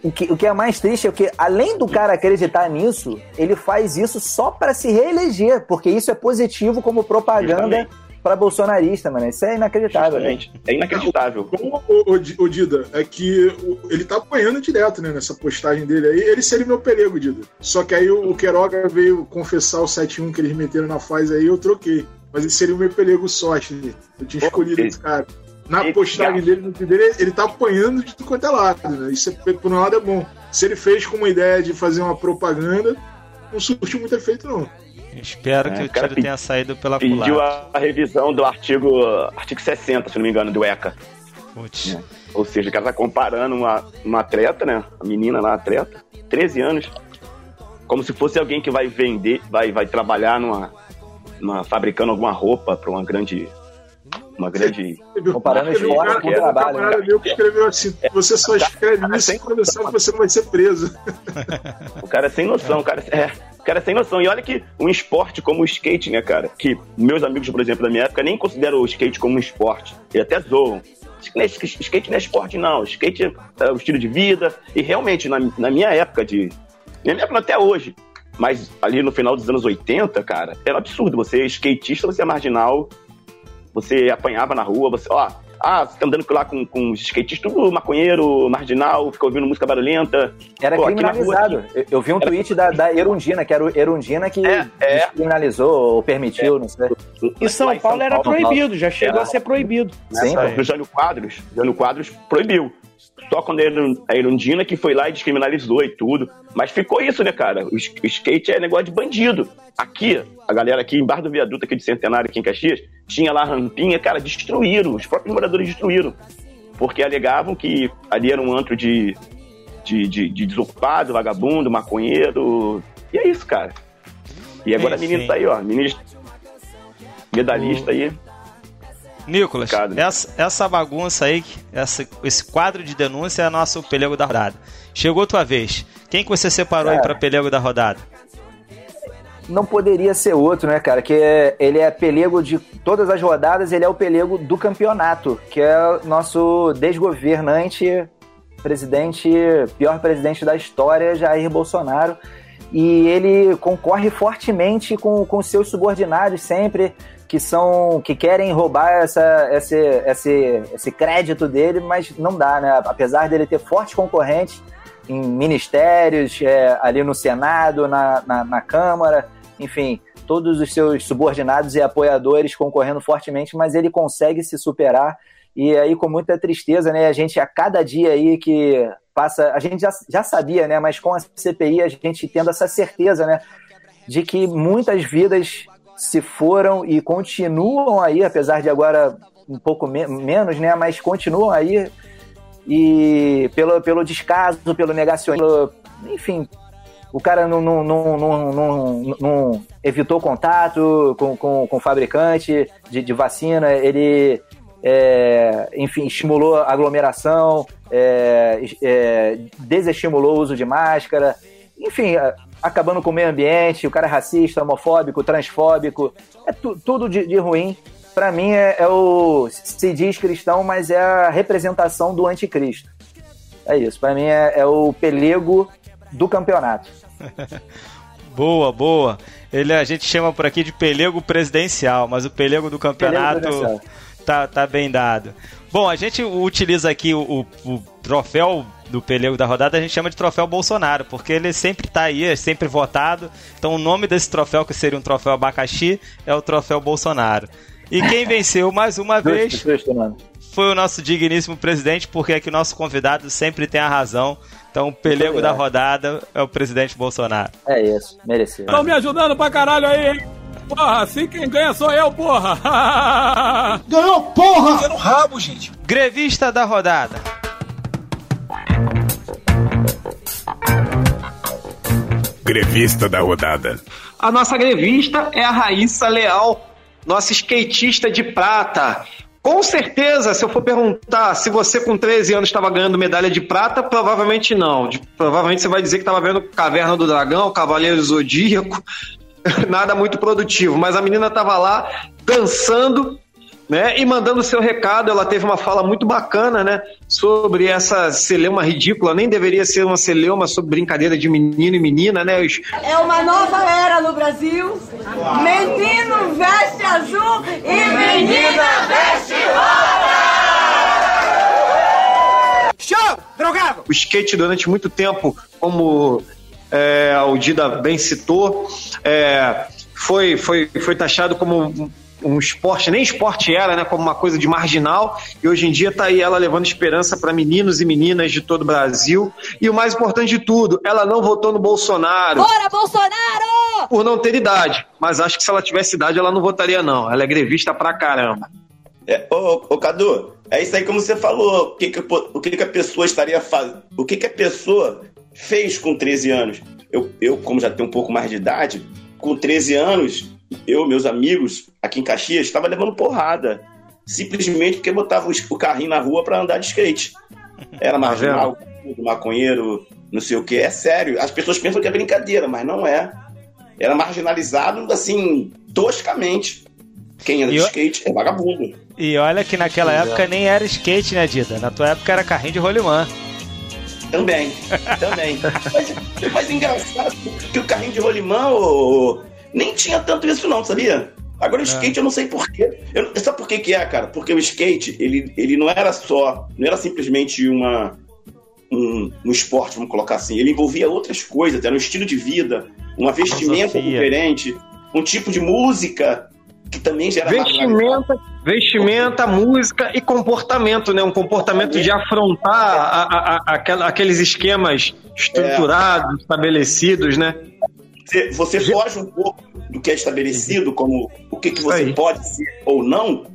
o, que, o que é mais triste é que, além do cara acreditar nisso, ele faz isso só pra se reeleger, porque isso é positivo como propaganda pra bolsonarista, mano. Isso é inacreditável. né? É inacreditável. O, o, o o Dida, é que o- ele tá apanhando direto, né, nessa postagem dele aí. Ele seria meu pelego, Dida. Só que aí o, o Queiroga veio confessar o 7-1 que eles meteram na fase aí, eu troquei. Mas ele seria o meu pelego sorte. Eu tinha escolhido esse cara. Na postagem dele, no vídeo dele, ele tá apanhando de tudo quanto é lado, né? Isso, é, por um lado, é bom. Se ele fez com uma ideia de fazer uma propaganda, não surtiu muito efeito, não. Espero que É, o o cara tiro pe- tenha saído pela Pediu culatra. a, a revisão do artigo, artigo 60, se não me engano, do ECA. Putz. Ou seja, o cara tá comparando uma, uma atleta, né? A menina lá, atleta, 13 anos, como se fosse alguém que vai vender, vai, vai trabalhar numa, numa fabricando alguma roupa para uma grande. Uma grande. Comparando um cara, com um trabalho. camarada né? meu que escreveu assim: você só escreve isso quando sabe que você não vai ser preso. O cara é sem noção, o cara é. O cara é sem noção. E olha que um esporte como o skate, né, cara? Que meus amigos, por exemplo, da minha época, nem consideram o skate como um esporte. Eles até zoam. Skate skate não é esporte, não. Skate é o estilo de vida. E realmente, na, na minha época de. Na minha época até hoje. Mas ali no final dos anos 80, cara, era absurdo. Você é skatista, você é marginal. Você apanhava na rua, você. Ó, ah, você tá andando lá com, com os skatistas, tudo maconheiro, marginal, fica ouvindo música barulhenta. Era Pô, rua, criminalizado. aqui- Eu- Eu vi um Era- tweet da, da Erundina, que era o Erundina que é. criminalizou ou permitiu, não sei. Em São em Paulo era Paulo. proibido, já chegou É. a ser proibido. Sim, Nessa, Jânio Quadros, Jânio Quadros proibiu. Só quando a a Erundina que foi lá e descriminalizou e tudo. Mas ficou isso, né, cara? O, sk- o skate é negócio de bandido. Aqui, a galera aqui em Bar do Viaduto, aqui de Centenário, aqui em Caxias, tinha lá a rampinha, cara, destruíram. Os próprios moradores destruíram. Porque alegavam que ali era um antro de, de, de, de desocupado, vagabundo, maconheiro. E é isso, cara. E agora a Enfim. menina tá aí, ó. Menina medalhista aí. Nicolas, Complicado. essa, essa bagunça aí, essa, esse quadro de denúncia é nosso pelego da rodada. Chegou tua vez. Quem que você separou aí Cara. pra pelego da rodada? Não poderia ser outro, né, cara? Que é- ele é pelego de todas as rodadas, ele é o pelego do campeonato, que é o nosso desgovernante presidente, pior presidente da história, Jair Bolsonaro. E ele concorre fortemente com, com seus subordinados sempre, que são que querem roubar essa, esse, esse, esse crédito dele, mas não dá, né? Apesar dele ter fortes concorrentes em ministérios, é, ali no Senado, na, na, na Câmara, enfim, todos os seus subordinados e apoiadores concorrendo fortemente, mas ele consegue se superar. E aí, com muita tristeza, né? A gente, a cada dia aí que passa, a gente já, já sabia, né? Mas com a CPI, a gente tendo essa certeza, né? De que muitas vidas se foram e continuam aí, apesar de agora um pouco me menos, né? Mas continuam aí e pelo, pelo descaso, pelo negacionismo, enfim, o cara não, não, não, não, não, evitou contato com, com, com o fabricante de, de vacina, ele, é, enfim, estimulou aglomeração, é, é, desestimulou o uso de máscara, enfim, acabando com o meio ambiente, o cara é racista, homofóbico, transfóbico, é tu- tudo de, de ruim. Pra mim é, é o. Se diz cristão, mas é a representação do anticristo. É isso. Pra mim é, é o pelego do campeonato. Boa, boa. Ele a gente chama por aqui de pelego presidencial, mas o pelego do campeonato presidencial. Tá, tá bem dado. Bom, a gente utiliza aqui o, o- o troféu do pelego da rodada, a gente chama de troféu Bolsonaro, porque ele sempre tá aí, é sempre votado. Então o nome desse troféu, que seria um troféu abacaxi, é o troféu Bolsonaro. E quem venceu mais uma vez Justo, justo, mano. foi o nosso digníssimo presidente, porque aqui o nosso convidado sempre tem a razão. Então o pelego da rodada é o presidente Bolsonaro. É isso, merecido. Estão me ajudando pra caralho aí, hein? Porra, assim quem ganha sou eu, porra! Ganhou, porra! no rabo, gente. Grevista da rodada. Grevista da rodada. A nossa grevista é a Raíssa Leal, nossa skatista de prata. Com certeza, se eu for perguntar se você com 13 anos estava ganhando medalha de prata, provavelmente não. De- provavelmente você vai dizer que estava vendo Caverna do Dragão, Cavaleiro Zodíaco, nada muito produtivo. Mas a menina estava lá dançando, né, e mandando seu recado. Ela teve uma fala muito bacana, né, sobre essa celeuma ridícula. Nem deveria ser uma celeuma sobre brincadeira de menino e menina, né? Os- É uma nova era no Brasil. Menino veste azul e menina veste Show! Drogado! O skate durante muito tempo, como é, o Dida bem citou, é, foi, foi, foi taxado como um, esporte, nem esporte era, né? Como uma coisa de marginal. E hoje em dia tá aí ela levando esperança para meninos e meninas de todo o Brasil. E o mais importante de tudo, ela não votou no Bolsonaro. Bora, Bolsonaro! Por não ter idade. Mas acho que se ela tivesse idade, ela não votaria, não. Ela é grevista pra caramba. É, ô, ô, Cadu, é isso aí como você falou. O que, que, o que, que a pessoa estaria fazendo? O que, que a pessoa fez com 13 anos? Eu, eu, como já tenho um pouco mais de idade, com 13 anos, eu, meus amigos aqui em Caxias, estava levando porrada. Simplesmente porque botava o carrinho na rua para andar de skate. Era marginal, maconheiro, não sei o que. É sério. As pessoas pensam que é brincadeira, mas não é. Era marginalizado, assim, toscamente. Quem anda E de eu- skate é vagabundo. E olha que naquela época nem era skate, né, Dida? Na tua época era carrinho de rolimã. Também, também. mas, mas engraçado que o carrinho de rolimã ô, nem tinha tanto isso não, sabia? Agora o skate eu não sei porquê. Eu, sabe por que que é, cara? Porque o skate, ele, ele não era só, não era simplesmente uma, um, um esporte, vamos colocar assim. Ele envolvia outras coisas, era um estilo de vida, uma vestimenta diferente, um tipo de música que também gera Vestimenta, vestimenta, música e comportamento, né? Um comportamento de afrontar a- a- a- aqueles esquemas estruturados, estabelecidos, né? Você, você foge um pouco do que é estabelecido, como o que, que você pode ser ou não,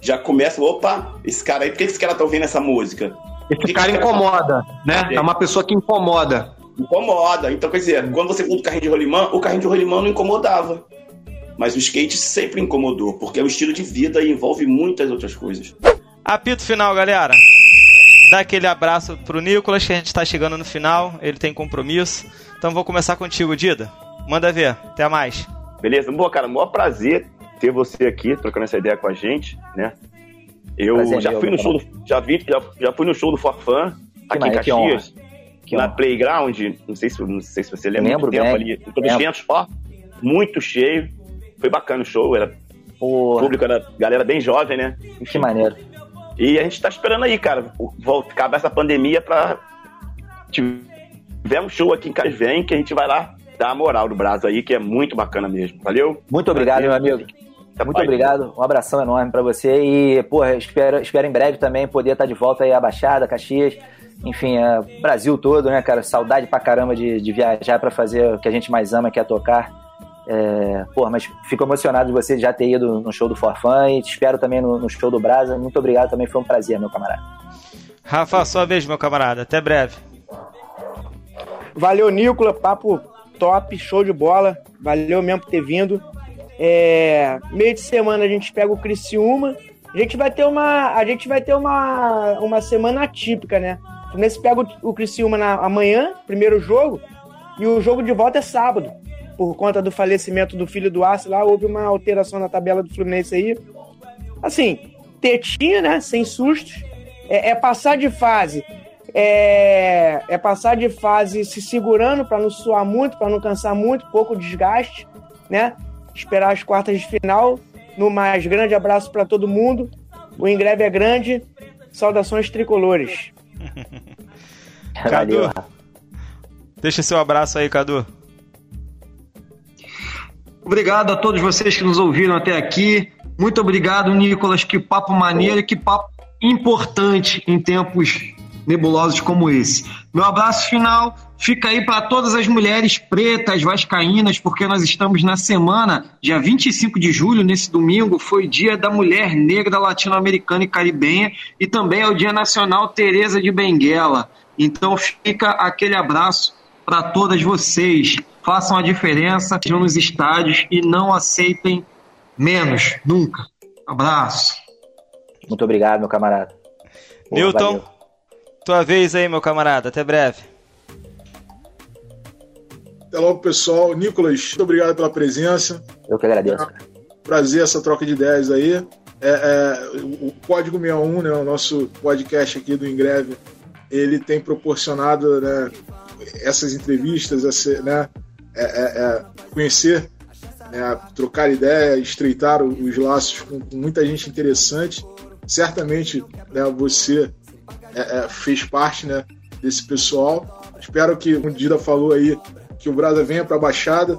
já começa, opa, esse cara aí, por que esse cara tá ouvindo essa música? Esse cara incomoda, né? É uma pessoa que incomoda. Incomoda. Então, quer dizer, quando você conta o carrinho de rolimã, o carrinho de rolimã não incomodava. Mas o skate sempre incomodou, porque é um estilo de vida e envolve muitas outras coisas. Apito final, galera. Dá aquele abraço pro Nicolas, que a gente tá chegando no final. Ele tem compromisso. Então vou começar contigo, Dida. Manda ver. Até mais. Beleza? Bom, cara, maior prazer ter você aqui trocando essa ideia com a gente, né? Eu Prazer já meu, fui no show do, já vi, já, já fui no show do Forfã aqui em maneiro, que Caxias, Que na honra. Playground, não sei se não sei se você lembra Lembro muito tempo bem. ali, em todos os Lembro. ventos, ó, muito cheio. Foi bacana o show, era o público era galera bem jovem, né? Que maneiro. E a gente tá esperando aí, cara, volta acabar essa pandemia pra tiver um show aqui em Casvem que a gente vai lá dar a moral do Brasil aí, que é muito bacana mesmo. Valeu? Muito obrigado, meu amigo. Muito obrigado, um abração enorme pra você e, porra, espero, espero em breve também poder estar de volta aí à Baixada, Caxias, enfim, é, Brasil todo, né, cara? Saudade pra caramba de, de viajar pra fazer o que a gente mais ama, que é tocar. É, porra, mas fico emocionado de você já ter ido no show do Forfã e te espero também no, no show do Brasa. Muito obrigado também, foi um prazer, meu camarada. Rafa, sua vez, meu camarada. Até breve. Valeu, Nicola. Papo top, show de bola. Valeu mesmo por ter vindo. É, meio de semana a gente pega o Criciúma. A gente vai ter uma, a gente vai ter uma, uma semana atípica, né? O Fluminense pega o, o Criciúma na, amanhã, primeiro jogo, e o jogo de volta é sábado. Por conta do falecimento do filho do Arce lá, houve uma alteração na tabela do Fluminense aí. Assim, tetinha, né? Sem sustos. É, é passar de fase. É, é passar de fase se segurando para não suar muito, para não cansar muito, pouco desgaste, né? Esperar as quartas de final. No mais, grande abraço para todo mundo. O Ingreve é grande. Saudações tricolores. Cadu, deixa seu abraço aí, Cadu. Obrigado a todos vocês que nos ouviram até aqui. Muito obrigado, Nicolas. Que papo maneiro que papo importante em tempos nebulosos como esse. Meu abraço final fica aí para todas as mulheres pretas vascaínas, porque nós estamos na semana, dia 25 de julho, nesse domingo, foi dia da mulher negra latino-americana e caribenha, e também é o Dia Nacional Teresa de Benguela. Então fica aquele abraço para todas vocês. Façam a diferença, estejam nos estádios e não aceitem menos, nunca. Abraço. Muito obrigado, meu camarada. Newton, valeu. tua vez aí, meu camarada. Até breve. Até logo, pessoal. Nicolas, muito obrigado pela presença. Eu que agradeço. Prazer essa troca de ideias aí. É, é, o Código 61, né, o nosso podcast aqui do Ingreve, ele tem proporcionado né, essas entrevistas, essa, né, é, é, é, conhecer, né, trocar ideia, estreitar os laços com, com muita gente interessante. Certamente né, você é, é, fez parte né, desse pessoal. Espero que, como o Dida falou aí, que o Brasa venha para a Baixada,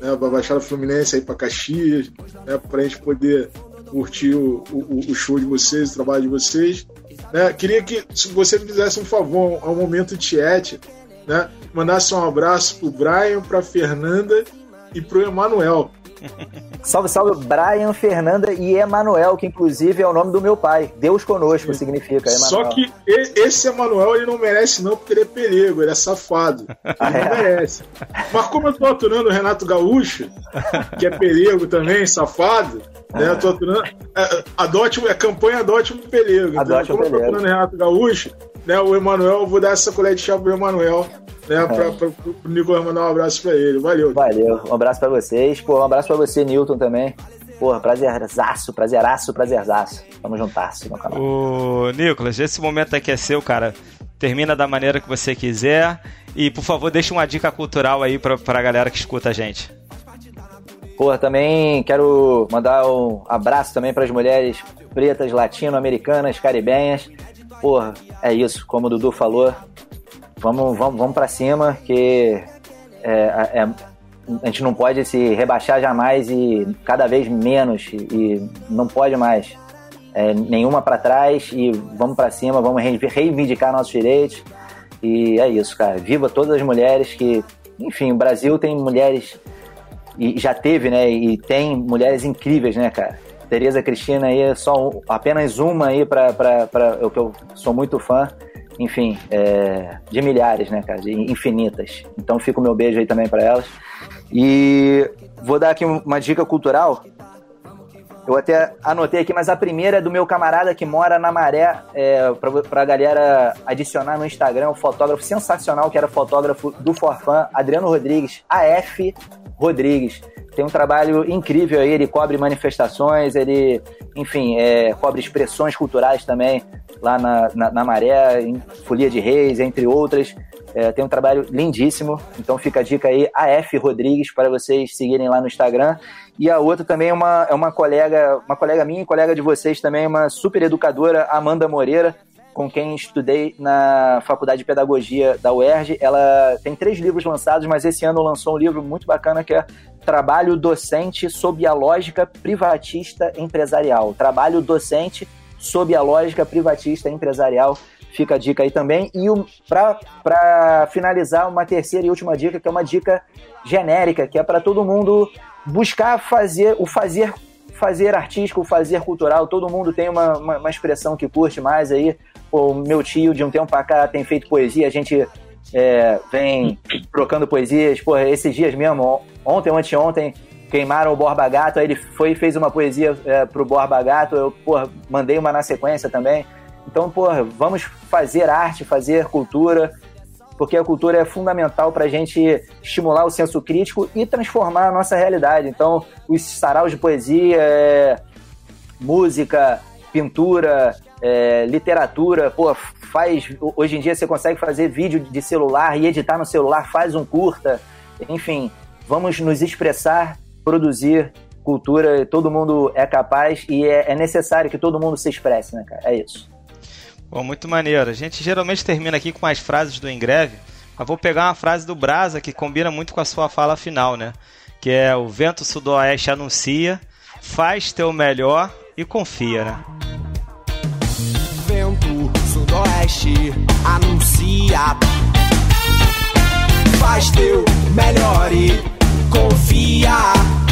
né, para a Baixada Fluminense, para Caxias, né, para a gente poder curtir o, o, o, show de vocês, o trabalho de vocês. Né? Queria que, se você me fizesse um favor, ao momento Tiete, né, mandasse um abraço pro Brian, pra Fernanda e pro Emanuel. Salve, salve, Brian, Fernanda e Emanuel, que inclusive é o nome do meu pai. Deus conosco significa, Emanuel. Só que esse Emanuel ele não merece, não, porque ele é perigo, ele é safado. Ele Ah, é? não merece. Mas como eu tô aturando o Renato Gaúcho, que é perigo também, safado, né? Eu tô aturando. é, Adote, um- é campanha Adote um. Então, Adote um como eu tô aturando o Renato Gaúcho, né? O Emanuel, eu vou dar essa colher de chá pro Emanuel, né? Pra, pra, pro Nicolas mandar um abraço pra ele. Valeu. Valeu, um abraço pra vocês. Pô, um abraço pra você, Newton, também. Porra, prazerzaço, prazeraço, prazerzaço. Tamo juntasso no canal. Ô, Nicolas, esse momento aqui é seu, cara. Termina da maneira que você quiser. E, por favor, deixa uma dica cultural aí pra, pra galera que escuta a gente. Porra, também quero mandar um abraço também para as mulheres pretas, latino-americanas, caribenhas. Porra, é isso, como o Dudu falou. Vamos, vamos, vamos para cima, que é, é- a gente não pode se rebaixar jamais e cada vez menos. E, e não pode mais. É, nenhuma para trás e vamos para cima, vamos rei- reivindicar nossos direitos. E é isso, cara. Viva todas as mulheres que. Enfim, o Brasil tem mulheres e já teve, né? E tem mulheres incríveis, né, cara? Tereza Cristina aí só apenas uma aí para o que eu sou muito fã. Enfim, é, de milhares, né, cara? De infinitas. Então fica o meu beijo aí também para elas. E vou dar aqui uma dica cultural. Eu até anotei aqui, mas a primeira é do meu camarada que mora na Maré, é, pra, pra galera adicionar no Instagram, o fotógrafo sensacional, que era fotógrafo do Forfã, Adriano Rodrigues, AF Rodrigues. Tem um trabalho incrível aí, ele cobre manifestações, ele, enfim, é, cobre expressões culturais também lá na, na, na Maré, em Folia de Reis, entre outras. É, tem um trabalho lindíssimo, então fica a dica aí, AF Rodrigues, para vocês seguirem lá no Instagram. E a outra também é uma, é uma colega, uma colega minha e colega de vocês também, uma super educadora, Amanda Moreira, com quem estudei na Faculdade de Pedagogia da UERJ. Ela tem três livros lançados, mas esse ano lançou um livro muito bacana que é Trabalho Docente sob a Lógica Privatista Empresarial. Trabalho Docente sob a Lógica Privatista Empresarial. Fica a dica aí também. E para finalizar, uma terceira e última dica, que é uma dica genérica, que é para todo mundo buscar fazer o fazer fazer artístico, fazer cultural. Todo mundo tem uma, uma, uma expressão que curte mais aí. O meu tio, de um tempo para cá, tem feito poesia. A gente é, vem trocando poesias. Pô, esses dias mesmo, ontem anteontem, queimaram o Borba Gato, aí ele foi e fez uma poesia é, pro Borba Gato, eu, porra, mandei uma na sequência também. Então, porra, vamos fazer arte, fazer cultura, porque a cultura é fundamental para a gente estimular o senso crítico e transformar a nossa realidade. Então, os saraus de poesia, é, música, pintura, é, literatura, pô, faz. Hoje em dia você consegue fazer vídeo de celular e editar no celular, faz um curta. Enfim, vamos nos expressar, produzir cultura, todo mundo é capaz e é, é necessário que todo mundo se expresse, né, cara? É isso. Bom, muito maneiro. A gente geralmente termina aqui com as frases do Engreve, mas vou pegar uma frase do Brasa que combina muito com a sua fala final, né? Que é o vento sudoeste anuncia, faz teu melhor e confia, né? Vento sudoeste anuncia, faz teu melhor e confia.